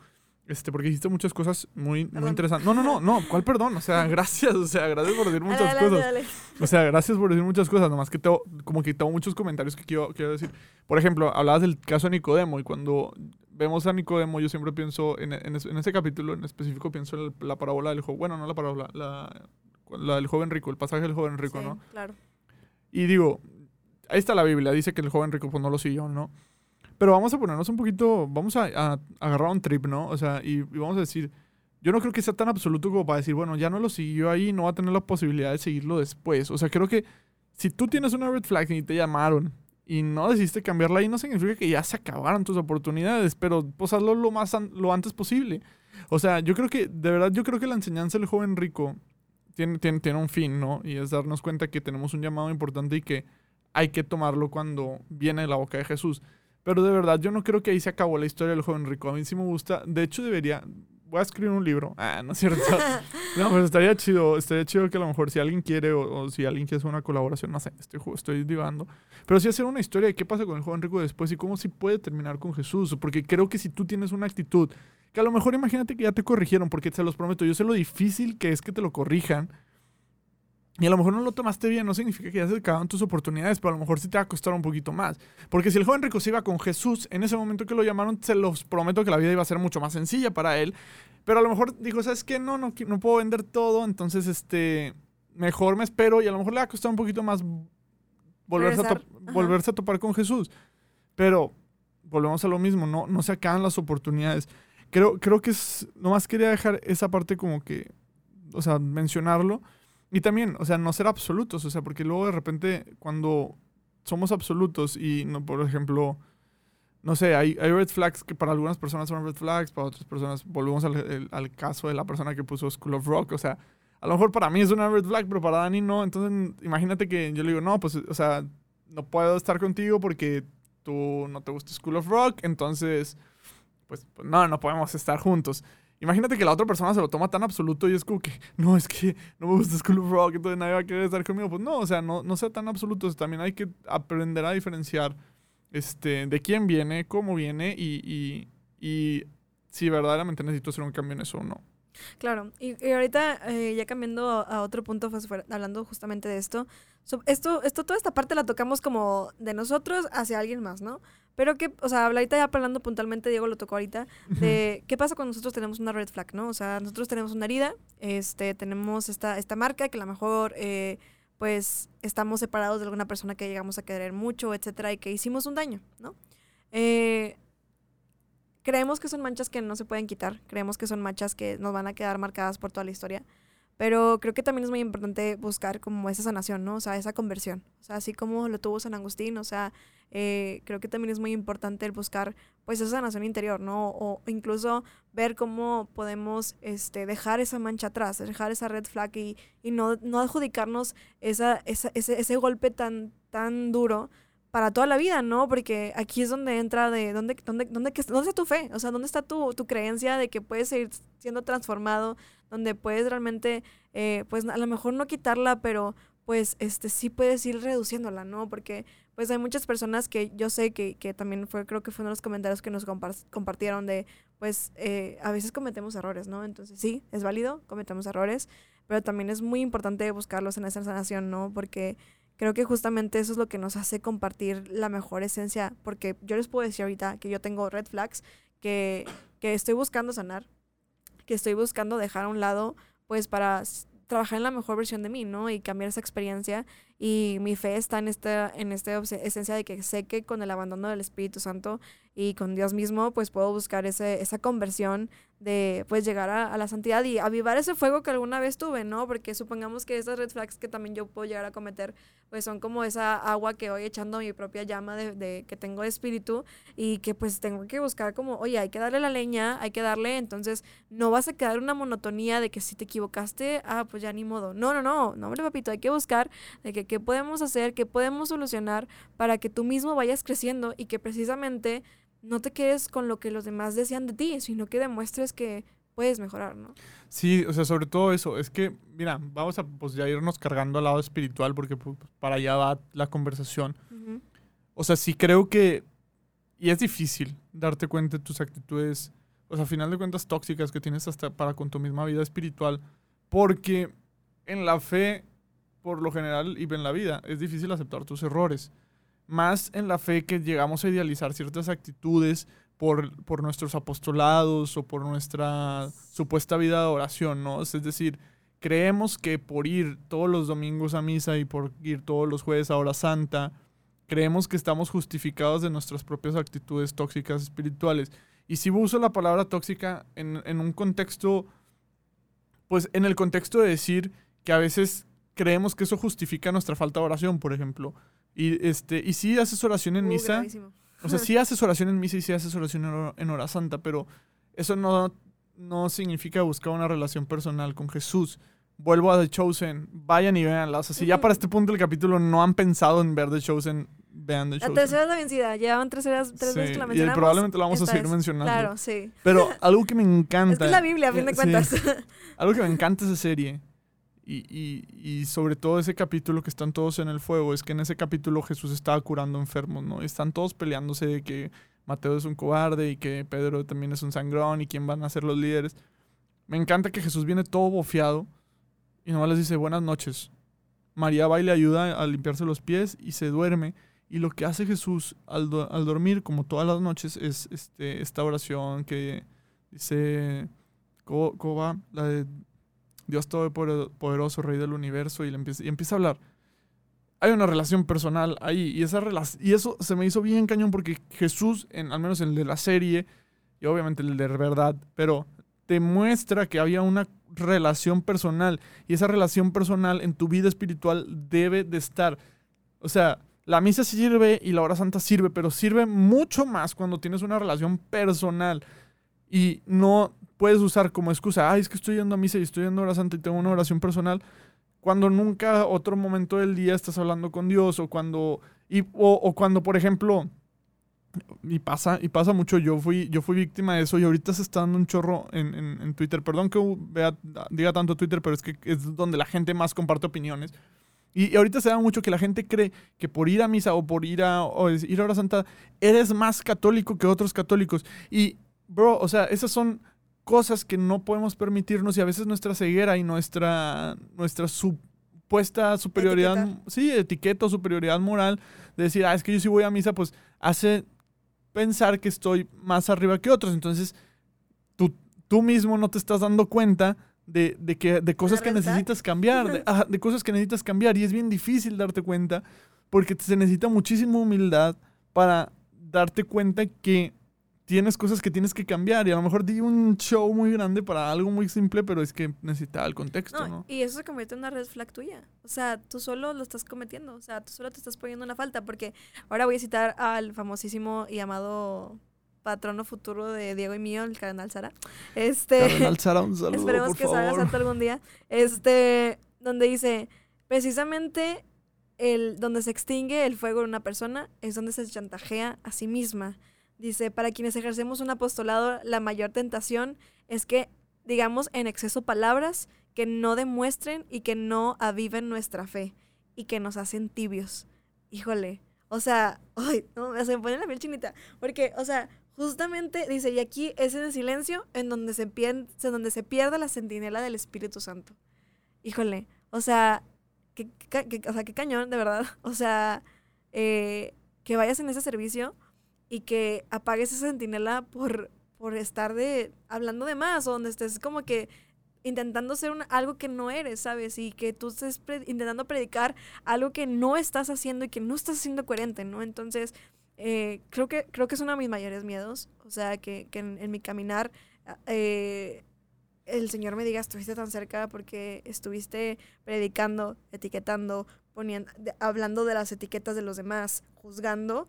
este, porque hiciste muchas cosas muy, muy interesantes. No, no, no, no, ¿cuál perdón? O sea, gracias, o sea, gracias por decir muchas dale, cosas. dale. O sea, gracias por decir muchas cosas, nomás que tengo, como que tengo muchos comentarios que quiero, quiero decir. Por ejemplo, hablabas del caso de Nicodemo y cuando vemos a Nicodemo yo siempre pienso, en, en, ese- en ese capítulo en específico pienso en la, la parábola del joven, bueno, no la parábola, la, la del joven rico, el pasaje del joven rico, Sí, ¿no? Claro. Y digo, ahí está la Biblia, dice que el joven rico pues no lo siguió, ¿no? Pero vamos a ponernos un poquito, vamos a, a agarrar un trip, ¿no? O sea, y, y vamos a decir, yo no creo que sea tan absoluto como para decir, bueno, ya no lo siguió ahí, no va a tener la posibilidad de seguirlo después. O sea, creo que si tú tienes una red flag y te llamaron y no decidiste cambiarla ahí, no significa que ya se acabaron tus oportunidades, pero pues hazlo lo más an- lo antes posible. O sea, yo creo que, de verdad, yo creo que la enseñanza del joven rico tiene, tiene, tiene un fin, ¿no? Y es darnos cuenta que tenemos un llamado importante y que hay que tomarlo cuando viene de la boca de Jesús. Pero de verdad, yo no creo que ahí se acabó la historia del joven rico. A mí sí me gusta. De hecho, debería. Voy a escribir un libro. Ah, no es cierto. No, pero estaría chido. Estaría chido que a lo mejor si alguien quiere o, o si alguien quiere hacer una colaboración, no sé, estoy, estoy divagando. Pero sí hacer una historia de qué pasa con el joven rico después y cómo sí puede terminar con Jesús. Porque creo que si tú tienes una actitud que a lo mejor imagínate que ya te corrigieron, porque se los prometo, yo sé lo difícil que es que te lo corrijan. Y a lo mejor no lo tomaste bien, no significa que ya se acabaron tus oportunidades, pero a lo mejor sí te va a costar un poquito más. Porque si el joven rico se iba con Jesús, en ese momento que lo llamaron, se los prometo que la vida iba a ser mucho más sencilla para él. Pero a lo mejor dijo, ¿sabes qué? No, no, no puedo vender todo, entonces este, mejor me espero y a lo mejor le va a costar un poquito más volverse, a, volverse a topar con Jesús. Pero volvemos a lo mismo, no, no se acaban las oportunidades. Creo, creo que es, nomás quería dejar esa parte como que, o sea, mencionarlo. Y también, o sea, no ser absolutos, o sea, porque luego de repente cuando somos absolutos y, no, por ejemplo, no sé, hay, hay red flags que para algunas personas son red flags, para otras personas, volvemos al, caso de la persona que puso School of Rock, o sea, a lo mejor para mí es una red flag, pero para Dani no, entonces imagínate que yo le digo, no, pues, o sea, no puedo estar contigo porque tú no te gusta School of Rock, entonces, pues, no, no podemos estar juntos. Imagínate que la otra persona se lo toma tan absoluto y es como que, no, es que no me gusta School of Rock, entonces nadie va a querer estar conmigo. Pues no, o sea, no, no sea tan absoluto. También hay que aprender a diferenciar este, de quién viene, cómo viene y, y, y si verdaderamente necesito hacer un cambio en eso o no. Claro, y, y ahorita eh, ya cambiando a, otro punto, pues, hablando justamente de esto, esto, esto, toda esta parte la tocamos como de nosotros hacia alguien más, ¿no? Pero que, o sea, ahorita ya hablando puntualmente, Diego lo tocó ahorita, de qué pasa cuando nosotros tenemos una red flag, ¿no? O sea, nosotros tenemos una herida, este, tenemos esta, esta marca que a lo mejor, eh, pues, estamos separados de alguna persona que llegamos a querer mucho, etcétera, y que hicimos un daño, ¿no? Eh, creemos que son manchas que no se pueden quitar, creemos que son manchas que nos van a quedar marcadas por toda la historia, pero creo que también es muy importante buscar como esa sanación, ¿no? O sea, esa conversión, o sea, así como lo tuvo San Agustín, o sea, eh, creo que también es muy importante el buscar pues esa sanación interior, ¿no? O incluso ver cómo podemos este, dejar esa mancha atrás, dejar esa red flag y, y no, no adjudicarnos esa, esa- ese, ese golpe tan, tan duro para toda la vida, ¿no? Porque aquí es donde entra de dónde, dónde, dónde, dónde está tu fe, o sea, dónde está tu, tu creencia de que puedes seguir siendo transformado, donde puedes realmente, eh, pues a lo mejor no quitarla, pero pues este sí puedes ir reduciéndola, ¿no? Porque pues hay muchas personas que yo sé que, que también fue, creo que fue uno de los comentarios que nos compar- compartieron de, pues eh, a veces cometemos errores, ¿no? Entonces sí, es válido, cometemos errores, pero también es muy importante buscarlos en esa sanación, ¿no? Porque creo que justamente eso es lo que nos hace compartir la mejor esencia, porque yo les puedo decir ahorita que yo tengo red flags que, que estoy buscando sanar, que estoy buscando dejar a un lado, pues para trabajar en la mejor versión de mí, ¿no? Y cambiar esa experiencia. Y mi fe está en esta, en esta esencia de que sé que con el abandono del Espíritu Santo y con Dios mismo, pues puedo buscar ese, esa conversión de pues llegar a, a la santidad y avivar ese fuego que alguna vez tuve, ¿no? Porque supongamos que esas red flags que también yo puedo llegar a cometer, pues son como esa agua que voy echando mi propia llama de, de- que tengo de espíritu y que pues tengo que buscar como, oye, hay que darle la leña, hay que darle, entonces no vas a quedar una monotonía de que si te equivocaste, ah, pues ya ni modo. No, no, no, no, hombre, papito, hay que buscar de que qué podemos hacer, qué podemos solucionar para que tú mismo vayas creciendo y que precisamente no te quedes con lo que los demás desean de ti, sino que demuestres que puedes mejorar, ¿no? Sí, o sea, sobre todo eso. Es que, mira, vamos a pues ya irnos cargando al lado espiritual porque pues, para allá va la conversación. Ujú. O sea, sí creo que... Y es difícil darte cuenta de tus actitudes, o sea, a final de cuentas tóxicas que tienes hasta para con tu misma vida espiritual. Porque en la fe, por lo general, y en la vida, es difícil aceptar tus errores. Más en la fe que llegamos a idealizar ciertas actitudes por, por nuestros apostolados o por nuestra supuesta vida de oración, ¿no? Es decir, creemos que por ir todos los domingos a misa y por ir todos los jueves a hora santa, creemos que estamos justificados de nuestras propias actitudes tóxicas espirituales. Y si uso la palabra tóxica en, en un contexto, pues en el contexto de decir que a veces creemos que eso justifica nuestra falta de oración, por ejemplo. Y, este, y sí haces oración en Uh, misa, gravísimo. o sea, sí haces oración en misa y sí haces oración en hora, en hora santa, pero eso no, no significa buscar una relación personal con Jesús. Vuelvo a The Chosen, vayan y véanla. O sea, si ya para este punto del capítulo no han pensado en ver The Chosen, vean The La Chosen. tercera es la vencida. Llevaban tres, horas, tres Sí, veces que la y mencionamos. probablemente la vamos a seguir es. mencionando. Claro, sí. Pero algo que me encanta. Es que es la Biblia, a fin de Sí. cuentas. Algo que me encanta esa serie, y, y- y sobre todo ese capítulo que están todos en el fuego, es que en ese capítulo Jesús estaba curando enfermos, ¿no? Están todos peleándose de que Mateo es un cobarde y que Pedro también es un sangrón y quién van a ser los líderes. Me encanta que Jesús viene todo bofeado y nomás les dice buenas noches. María va y le ayuda a limpiarse los pies y se duerme. Y lo que hace Jesús al, al dormir, como todas las noches, es este, esta oración que dice, ¿cómo, cómo va? La de Dios Todopoderoso, Rey del Universo, y, le empieza, a hablar. Hay una relación personal ahí, y, esa y eso se me hizo bien cañón porque Jesús, en, al menos el de la serie, y obviamente el de verdad, pero te muestra que había una relación personal, y esa relación personal en tu vida espiritual debe de estar. O sea, la misa sirve y la hora santa sirve, pero sirve mucho más cuando tienes una relación personal y no puedes usar como excusa, ay, es que estoy yendo a misa y estoy yendo a hora santa y tengo una oración personal, cuando nunca otro momento del día estás hablando con Dios o cuando, y, o, o cuando, por ejemplo, y pasa, y pasa mucho, yo fui, yo fui víctima de eso y ahorita se está dando un chorro en, en- en Twitter, perdón que vea, diga tanto Twitter, pero es que es donde la gente más comparte opiniones. Y, ahorita se da mucho que la gente cree que por ir a misa o por ir a, o ir a hora santa eres más católico que otros católicos. Y, bro, o sea, esas son cosas que no podemos permitirnos y a veces nuestra ceguera y nuestra, nuestra supuesta superioridad, Etiqueta. sí, etiqueta o superioridad moral de decir, ah, es que yo sí voy a misa, pues hace pensar que estoy más arriba que otros. Entonces, tú, tú mismo no te estás dando cuenta de, de que, de cosas que necesitas cambiar, de, ajá, de cosas que necesitas cambiar. Y es bien difícil darte cuenta porque se necesita muchísima humildad para darte cuenta que tienes cosas que tienes que cambiar. Y a lo mejor di un show muy grande para algo muy simple, pero es que necesitaba el contexto, No, ¿no? y eso se convierte en una red flag tuya. O sea, tú solo lo estás cometiendo. O sea, tú solo te estás poniendo una falta. Porque ahora voy a citar al famosísimo y amado patrono futuro de Diego y mío, el cardenal Sara. Este. Cardenal Sara, un saludo, Esperemos por que salga santo algún día. Este, donde dice, precisamente el donde se extingue el fuego en una persona es donde se chantajea a sí misma. Dice, para quienes ejercemos un apostolado, la mayor tentación es que digamos en exceso palabras que no demuestren y que no aviven nuestra fe y que nos hacen tibios. Híjole, o sea, ay, no, se me pone la piel chinita, porque, o sea, justamente dice, y aquí es en el silencio en donde se pierde, en donde se pierde la centinela del Espíritu Santo. Híjole, o sea, qué, o sea, cañón, de verdad. O sea, eh, que vayas en ese servicio y que apagues esa centinela por, por estar de, hablando de más, o donde estés como que intentando ser algo que no eres, ¿sabes? Y que tú estés intentando predicar algo que no estás haciendo y que no estás haciendo coherente, ¿no? Entonces, eh, creo, que, creo que es uno de mis mayores miedos, o sea, que, que en, mi caminar eh, el Señor me diga, estuviste tan cerca porque estuviste predicando, etiquetando, poniendo, hablando de las etiquetas de los demás, juzgando,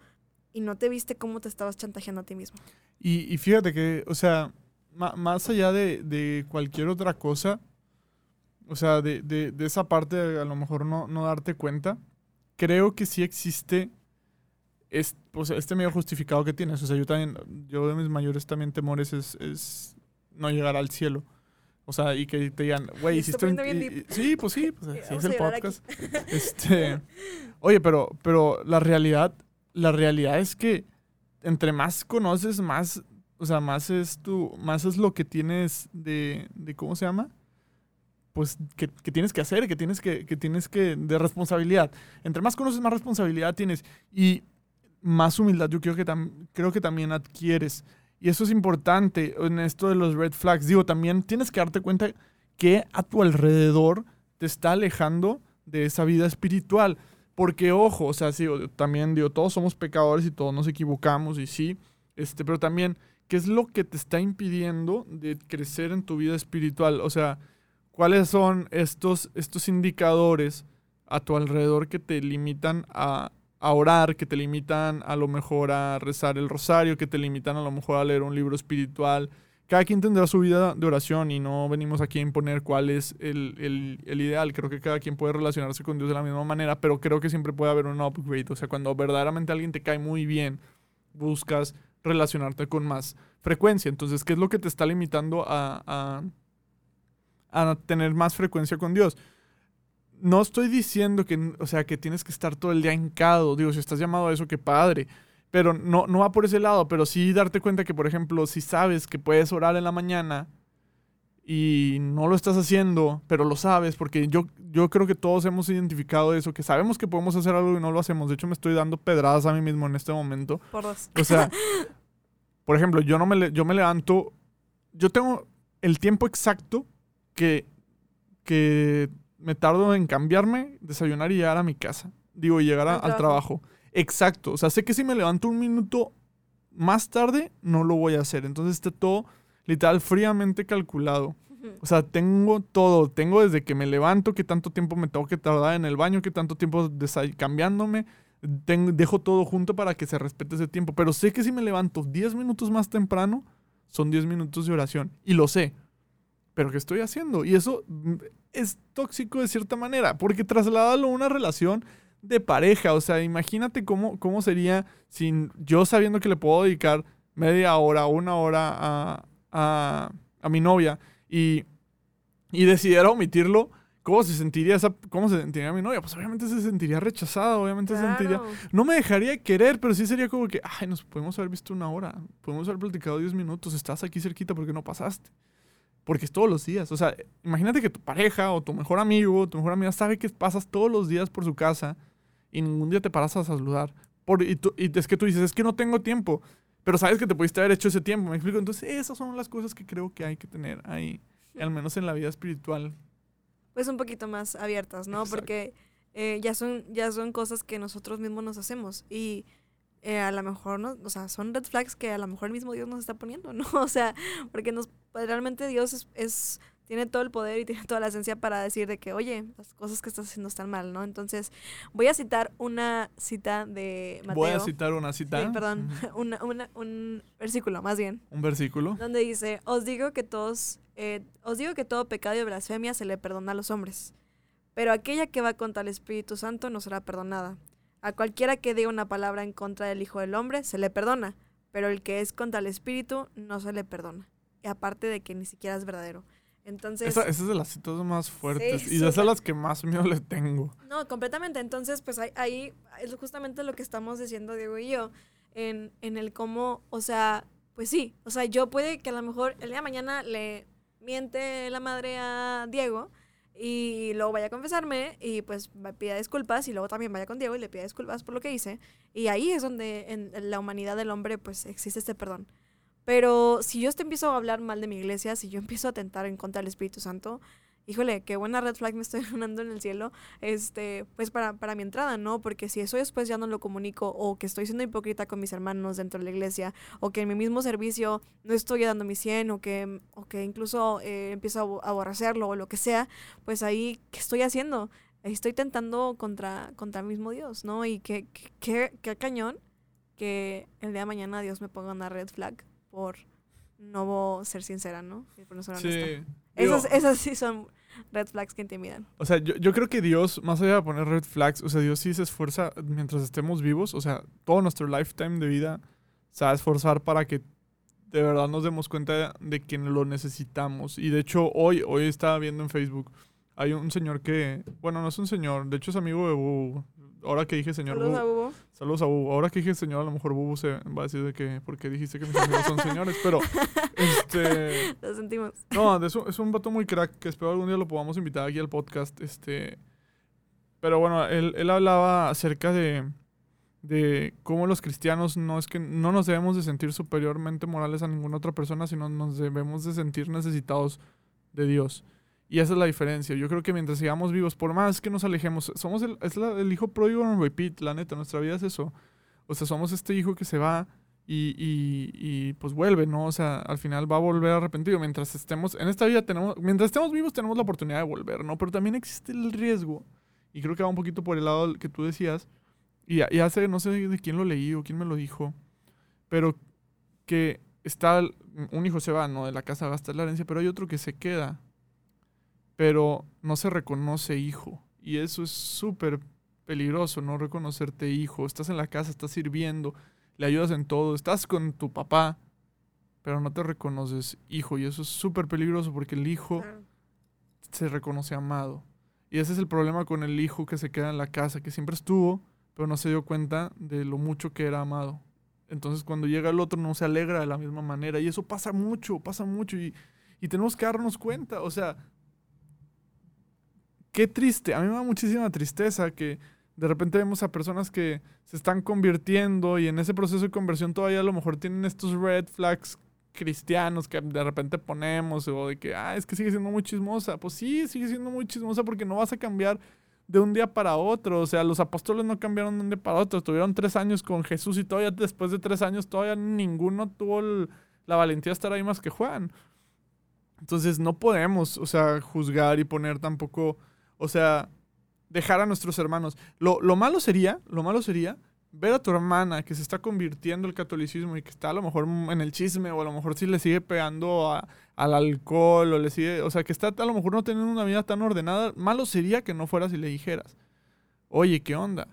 y no te viste cómo te estabas chantajeando a ti mismo. Y, y fíjate que, o sea, más allá de, de cualquier otra cosa, o sea, de, de- de esa parte de a lo mejor no, no darte cuenta, creo que sí existe es, pues, este medio justificado que tienes. O sea, yo también, yo de mis mayores también temores es, es no llegar al cielo. O sea, y que te digan, güey, hiciste un... sí, pues sí, pues así es el podcast. Este, oye, pero, pero la realidad, la realidad es que entre más conoces, más, o sea, más es tu, más es lo que tienes de, de ¿cómo se llama? Pues que, que tienes que hacer, que tienes que, que tienes que, de responsabilidad. Entre más conoces, más responsabilidad tienes y más humildad yo creo que, creo que también adquieres. Y eso es importante en esto de los red flags. Digo, también tienes que darte cuenta que a tu alrededor te está alejando de esa vida espiritual. Porque, ojo, o sea, sí, también digo, todos somos pecadores y todos nos equivocamos y sí, este, pero también, ¿qué es lo que te está impidiendo de crecer en tu vida espiritual? O sea, ¿cuáles son estos, estos indicadores a tu alrededor que te limitan a, a orar, que te limitan a lo mejor a rezar el rosario, que te limitan a lo mejor a leer un libro espiritual. Cada quien tendrá su vida de oración y no venimos aquí a imponer cuál es el, ideal. Creo que cada quien puede relacionarse con Dios de la misma manera, pero creo que siempre puede haber un upgrade. O sea, cuando verdaderamente alguien te cae muy bien, buscas relacionarte con más frecuencia. Entonces, ¿qué es lo que te está limitando a, a, a tener más frecuencia con Dios? no estoy diciendo que, o sea, que tienes que estar todo el día hincado. Digo, si estás llamado a eso, qué padre. Pero no, no va por ese lado. Pero sí darte cuenta que, por ejemplo, si sabes que puedes orar en la mañana y no lo estás haciendo, pero lo sabes, porque yo, yo creo que todos hemos identificado eso, que sabemos que podemos hacer algo y no lo hacemos. De hecho, me estoy dando pedradas a mí mismo en este momento. Por dos. O sea, por ejemplo, yo, no me, yo me levanto, yo tengo el tiempo exacto que, que me tardo en cambiarme, desayunar y llegar a mi casa. Digo, llegar al trabajo. Exacto. O sea, sé que si me levanto un minuto más tarde, no lo voy a hacer. Entonces está todo literal fríamente calculado. O sea, tengo todo. Tengo desde que me levanto, qué tanto tiempo me tengo que tardar en el baño, qué tanto tiempo cambiándome. dejo todo junto para que se respete ese tiempo. Pero sé que si me levanto 10 minutos más temprano, son 10 minutos de oración. Y lo sé. Pero ¿qué estoy haciendo? Y eso es tóxico de cierta manera, porque trasladarlo a una relación de pareja, o sea, imagínate cómo, cómo sería sin yo sabiendo que le puedo dedicar media hora, una hora a, a, a mi novia y, y decidiera omitirlo, ¿cómo se sentiría esa, cómo se sentiría mi novia? Pues obviamente se sentiría rechazada, obviamente se sentiría, no me dejaría querer, pero sí sería como que, ay, nos podemos haber visto una hora, podemos haber platicado 10 minutos, estás aquí cerquita porque no pasaste. Porque es todos los días. O sea, imagínate que tu pareja o tu mejor amigo, tu mejor amiga sabe que pasas todos los días por su casa y ningún día te paras a saludar. Por, y, es que tú dices, es que no tengo tiempo. Pero sabes que te pudiste haber hecho ese tiempo, ¿me explico? Entonces, esas son las cosas que creo que hay que tener ahí, al menos en la vida espiritual. Pues un poquito más abiertas, ¿no? Porque eh, ya, son, ya son cosas que nosotros mismos nos hacemos. Y eh, a lo mejor, no, o sea, son red flags que a lo mejor el mismo Dios nos está poniendo, ¿no? O sea, porque nos, pues, realmente Dios es, tiene todo el poder y tiene toda la esencia para decir de que, oye, las cosas que estás haciendo están mal, ¿no? Entonces, voy a citar una cita de Mateo. Voy a citar una cita. Sí, perdón, una, una, un versículo, más bien. Un versículo. Donde dice, os digo que todos, eh, os digo que todo pecado y blasfemia se le perdona a los hombres, pero aquella que va contra el Espíritu Santo no será perdonada. A cualquiera que diga una palabra en contra del Hijo del Hombre se le perdona, pero el que es contra el Espíritu no se le perdona. Y aparte de que ni siquiera es verdadero. Entonces. Esa, es de las citas más fuertes y de esas las que más miedo le tengo. No, completamente. Entonces, pues ahí, ahí, es justamente lo que estamos diciendo Diego y yo. En, en el cómo, o sea, pues sí. O sea, yo puede que a lo mejor el día de mañana le miente la madre a Diego y luego vaya a confesarme y pues pida disculpas y luego también vaya con Diego y le pida disculpas por lo que hice. Y ahí es donde en la humanidad del hombre pues existe este perdón. Pero si yo te empiezo a hablar mal de mi iglesia, si yo empiezo a atentar en contra del Espíritu Santo, híjole, qué buena red flag me estoy ganando en el cielo, este, pues para, para mi entrada, ¿no? Porque si eso después ya no lo comunico, o que estoy siendo hipócrita con mis hermanos dentro de la iglesia, o que en mi mismo servicio no estoy dando mi 100, o que, o que incluso eh, empiezo a aborrecerlo, o lo que sea, pues ahí, ¿qué estoy haciendo? Estoy tentando contra, contra el mismo Dios, ¿no? Y qué, qué, qué cañón que el día de mañana Dios me ponga una red flag por no ser sincera, ¿no? por no ser sí. Esas, esas sí son red flags que intimidan. O sea, yo, yo creo que Dios, más allá de poner red flags, o sea, Dios sí se esfuerza mientras estemos vivos, o sea, todo nuestro lifetime de vida se va a esforzar para que de verdad nos demos cuenta de que lo necesitamos. Y de hecho, hoy, hoy estaba viendo en Facebook, hay un señor que, bueno, no es un señor, de hecho es amigo de Bubu. Ahora que dije señor Saludos a Bubu, saludos a Bubu. Ahora que dije señor, a lo mejor Bubu se va a decir de que, porque dijiste que mis amigos son señores, pero, este, Lo sentimos. no, de eso, es un vato muy crack que espero algún día lo podamos invitar aquí al podcast. Este, pero bueno, él, él hablaba acerca de, de cómo los cristianos no es que no nos debemos de sentir superiormente morales a ninguna otra persona, sino nos debemos de sentir necesitados de Dios. Y esa es la diferencia. Yo creo que mientras sigamos vivos, por más que nos alejemos, somos el, es la- el hijo pródigo en repeat, la neta, nuestra vida es eso. O sea, somos este hijo que se va y, y, y, pues vuelve, ¿no? O sea, al final va a volver arrepentido. Mientras estemos, en esta vida tenemos, mientras estemos vivos tenemos la oportunidad de volver, ¿no? Pero también existe el riesgo. Y creo que va un poquito por el lado que tú decías. Y, y hace, no sé de quién lo leí o quién me lo dijo, pero que está, un hijo se va, ¿no? De la casa va a estar la herencia, pero hay otro que se queda, pero no se reconoce hijo. Y eso es súper peligroso, no reconocerte hijo. Estás en la casa, estás sirviendo, le ayudas en todo, estás con tu papá, pero no te reconoces hijo. Y eso es súper peligroso porque el hijo se reconoce amado. Y ese es el problema con el hijo que se queda en la casa, que siempre estuvo, pero no se dio cuenta de lo mucho que era amado. Entonces cuando llega el otro no se alegra de la misma manera. Y eso pasa mucho, pasa mucho. Y, y tenemos que darnos cuenta. O sea, qué triste. A mí me da muchísima tristeza que de repente vemos a personas que se están convirtiendo y en ese proceso de conversión todavía a lo mejor tienen estos red flags cristianos que de repente ponemos o de que, ah, es que sigue siendo muy chismosa. Pues sí, sigue siendo muy chismosa porque no vas a cambiar de un día para otro. O sea, los apóstoles no cambiaron de un día para otro. Estuvieron tres años con Jesús y todavía después de tres años todavía ninguno tuvo la valentía de estar ahí más que Juan. Entonces no podemos, o sea, juzgar y poner tampoco, o sea, dejar a nuestros hermanos. Lo, lo malo sería, lo malo sería ver a tu hermana que se está convirtiendo al catolicismo y que está a lo mejor en el chisme o a lo mejor sí le sigue pegando a- al alcohol o le sigue, o sea, que está a lo mejor no teniendo una vida tan ordenada. Malo sería que no fueras y le dijeras, oye, ¿qué onda?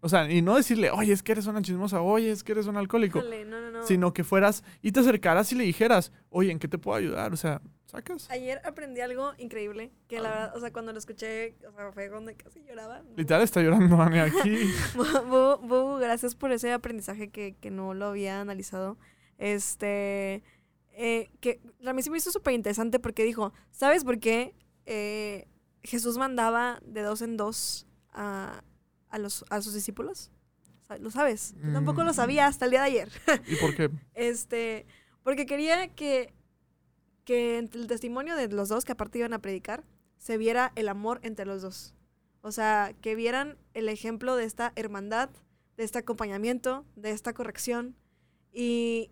O sea, y no decirle, oye, es que eres una chismosa, oye, es que eres un alcohólico no, no, no. sino que fueras y te acercaras y le dijeras, oye, ¿en qué te puedo ayudar? O sea, ¿sacas? Ayer aprendí algo increíble, que Ah. la verdad, o sea, cuando lo escuché, o sea, fue donde casi lloraba. Literal está llorando Ani aquí. Bu, Bu, gracias por ese aprendizaje que, que no lo había analizado. Este, eh, que a mí sí me hizo súper interesante porque dijo, ¿sabes por qué eh, Jesús mandaba de dos en dos a, a, los, a sus discípulos? ¿Lo sabes? Tampoco lo Mm. sabía hasta el día de ayer. ¿Y por qué? Este, porque quería que, que entre el testimonio de los dos que aparte iban a predicar, se viera el amor entre los dos. O sea, que vieran el ejemplo de esta hermandad, de este acompañamiento, de esta corrección. Y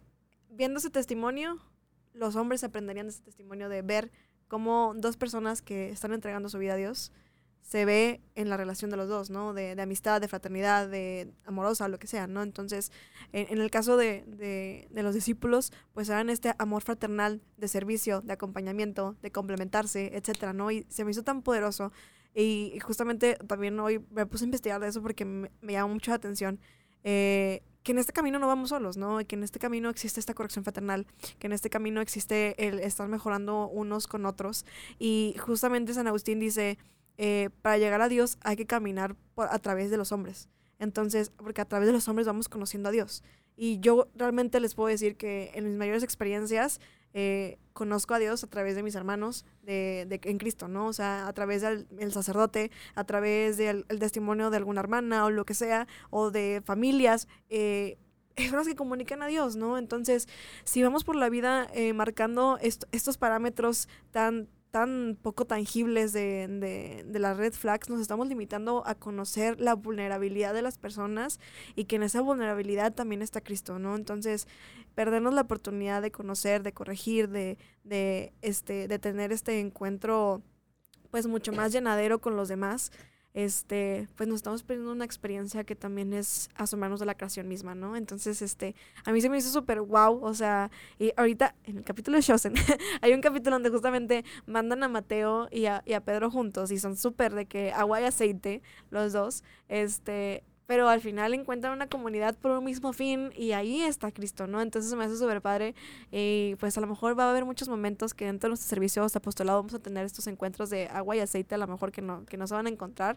viendo ese testimonio, los hombres aprenderían de ese testimonio de ver cómo dos personas que están entregando su vida a Dios se ve en la relación de los dos, ¿no? De, de amistad, de fraternidad, de amorosa, lo que sea, ¿no? Entonces, en, en el caso de, de- de los discípulos, pues eran este amor fraternal de servicio, de acompañamiento, de complementarse, etcétera, ¿no? Y se me hizo tan poderoso. Y, justamente también hoy me puse a investigar de eso porque me, me llamó mucho la atención. eh, que en este camino no vamos solos, ¿no? Que en este camino existe esta corrección fraternal, que en este camino existe el estar mejorando unos con otros. Y justamente San Agustín dice, eh, para llegar a Dios hay que caminar por- a través de los hombres. Entonces, porque a través de los hombres vamos conociendo a Dios. Y yo realmente les puedo decir que en mis mayores experiencias eh, conozco a Dios a través de mis hermanos de, en Cristo, ¿no? O sea, a través del el sacerdote, a través del el testimonio de alguna hermana o lo que sea, o de familias. Eh, personas que comunican a Dios, ¿no? Entonces, si vamos por la vida eh, marcando est- estos parámetros tan tan poco tangibles de, de, de las red flags, nos estamos limitando a conocer la vulnerabilidad de las personas y que en esa vulnerabilidad también está Cristo, ¿no? Entonces, perdernos la oportunidad de conocer, de corregir, de, de, este, de tener este encuentro pues mucho más llenadero con los demás, este, pues nos estamos perdiendo una experiencia que también es asombrarnos de la creación misma, ¿no? Entonces, este, a mí se me hizo súper wow, o sea, y ahorita en el capítulo de Shosen hay un capítulo donde justamente mandan a Mateo y a, y a Pedro juntos y son súper de que agua y aceite los dos, este, pero al final encuentran una comunidad por un mismo fin y ahí está Cristo, ¿no? Entonces me hace súper padre y pues a lo mejor va a haber muchos momentos que dentro de nuestro servicio de apostolado vamos a tener estos encuentros de agua y aceite, a lo mejor que no, que no se van a encontrar,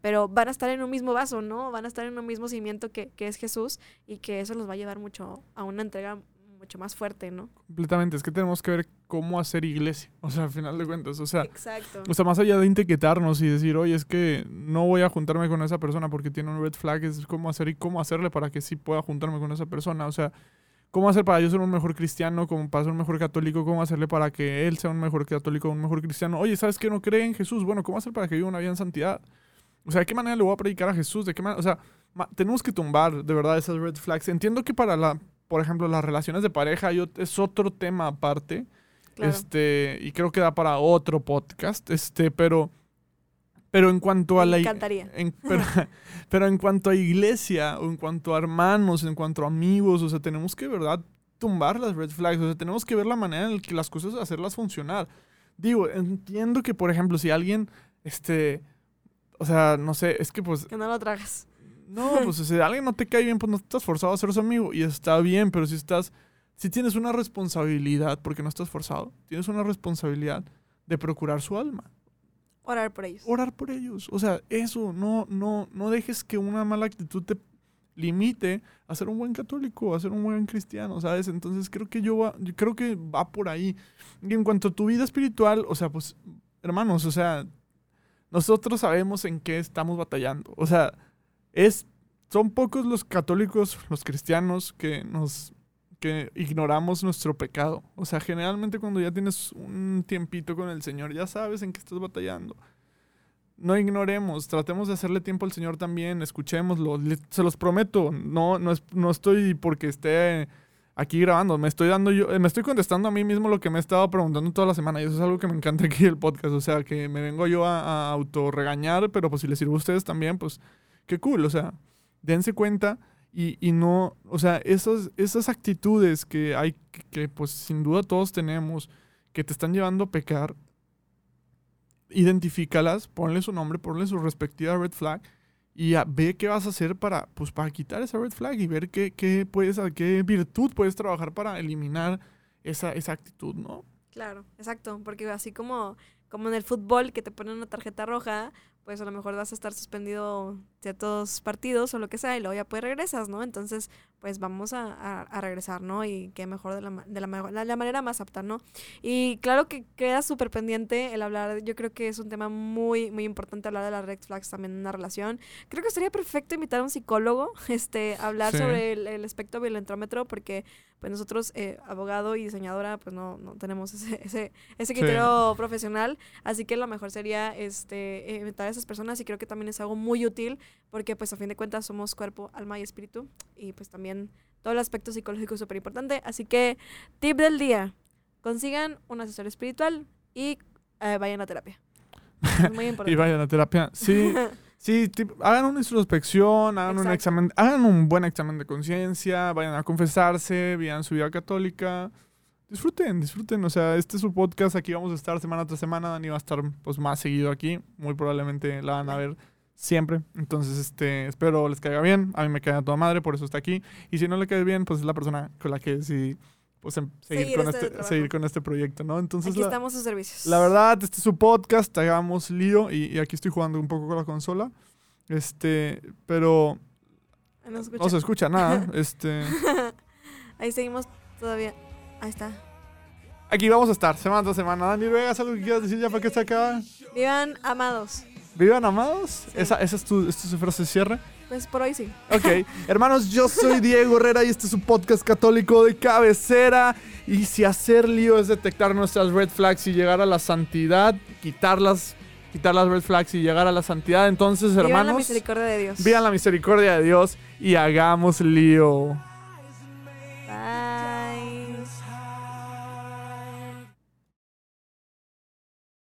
pero van a estar en un mismo vaso, ¿no? Van a estar en un mismo cimiento que, que es Jesús y que eso los va a llevar mucho a una entrega mucho más fuerte, ¿no? Completamente, es que tenemos que ver cómo hacer iglesia, o sea, al final de cuentas, o sea, Exacto. o sea, más allá de etiquetarnos y decir, oye, es que no voy a juntarme con esa persona porque tiene un red flag, es cómo hacer y cómo hacerle para que sí pueda juntarme con esa persona, o sea, cómo hacer para yo ser un mejor cristiano, cómo para ser un mejor católico, cómo hacerle para que él sea un mejor católico, un mejor cristiano, oye, ¿sabes que no cree en Jesús? Bueno, ¿cómo hacer para que viva una vida en santidad? O sea, ¿de qué manera le voy a predicar a Jesús? ¿De qué manera? O sea, tenemos que tumbar de verdad esas red flags. Entiendo que para la, por ejemplo, las relaciones de pareja yo- es otro tema aparte. Claro. Este, y creo que da para otro podcast. Este, pero. Pero en cuanto a Me la. en- pero, pero en cuanto a iglesia, o en cuanto a hermanos, en cuanto a amigos, o sea, tenemos que, ¿verdad? Tumbar las red flags. O sea, tenemos que ver la manera en la que las cosas hacerlas funcionar. Digo, entiendo que, por ejemplo, si alguien. Este. O sea, no sé, es que pues Que no lo tragas. No, pues si alguien no te cae bien, pues no estás forzado a ser su amigo. Y está bien, pero si estás, si tienes una responsabilidad, porque no estás forzado, tienes una responsabilidad de procurar su alma, Orar por ellos. orar por ellos. O sea, eso, no, no, no dejes que una mala actitud te limite a ser un buen católico, a ser un buen cristiano, ¿sabes? Entonces creo que yo, va- yo creo que va por ahí. Y en cuanto a tu vida espiritual, o sea, pues, hermanos, o sea, nosotros sabemos en qué estamos batallando. O sea, es, son pocos los católicos, los cristianos, que nos que ignoramos nuestro pecado. O sea, generalmente cuando ya tienes un tiempito con el Señor, ya sabes en qué estás batallando. No ignoremos, tratemos de hacerle tiempo al Señor también, escuchémoslo, le- se los prometo, no, no, es- no estoy porque esté aquí grabando, me estoy dando yo, eh, me estoy contestando a mí mismo lo que me he estado preguntando toda la semana y eso es algo que me encanta aquí el podcast, o sea, que me vengo yo a, a autorregañar, pero pues si les sirve a ustedes también, pues qué cool, o sea, dense cuenta y, y no, o sea, esas, esas actitudes que hay, que, pues sin duda todos tenemos, que te están llevando a pecar, identifícalas, ponle su nombre, ponle su respectiva red flag y a- ve qué vas a hacer para, pues, para quitar esa red flag y ver qué, qué, puedes, qué virtud puedes trabajar para eliminar esa, esa actitud, ¿no? Claro, exacto, porque así como, como en el fútbol que te ponen una tarjeta roja, pues a lo mejor vas a estar suspendido ciertos partidos o lo que sea y luego ya pues regresas, ¿no? Entonces, pues vamos a, a- a regresar, ¿no? Y qué mejor de la, de la, la, manera más apta, ¿no? Y claro que queda súper pendiente el hablar, yo creo que es un tema muy, muy importante hablar de las red flags también en una relación. Creo que sería perfecto invitar a un psicólogo, este, a hablar Sí. sobre el, el aspecto violentrómetro, porque pues nosotros, eh, abogado y diseñadora, pues no, no tenemos ese, ese, ese Sí. criterio profesional, así que lo mejor sería este, eh, invitar a esas personas y creo que también es algo muy útil porque pues a fin de cuentas somos cuerpo, alma y espíritu y pues también todo el aspecto psicológico es súper importante, así que tip del día, consigan un asesor espiritual y eh, vayan a terapia. Es muy Y importante. vayan a terapia. Sí, sí, hagan una introspección, hagan un examen, hagan un buen examen de conciencia, vayan a confesarse, vean su vida católica. Disfruten, disfruten. O sea, este es su podcast. Aquí vamos a estar semana tras semana. Dani va a estar pues más seguido aquí. Muy probablemente la van a ver siempre. Entonces, este, espero les caiga bien. A mí me cae a toda madre, por eso está aquí. Y si no le cae bien, pues es la persona con la que decidí pues, em- seguir, Seguir con este este, seguir con este proyecto, ¿no? Entonces, Aquí la- estamos a sus servicios. la verdad, este es su podcast, hagamos lío y, y aquí estoy jugando un poco con la consola. Este, pero No se escucha. no se escucha nada. Este, Ahí seguimos todavía. Ahí está. aquí vamos a estar semana tras semana. Dani Vegas, algo que quieras decir ya para que se acabe. Vivan amados. Vivan amados. Sí. Esa, esa es tu, es tu frase de cierre. Pues por hoy sí. Ok, hermanos, yo soy Diego Herrera y este es su podcast católico de cabecera. Y si hacer lío es detectar nuestras red flags y llegar a la santidad, quitarlas, quitar las red flags y llegar a la santidad, entonces, Vivan la hermanos, misericordia de Dios. Vivan la misericordia de Dios y hagamos lío.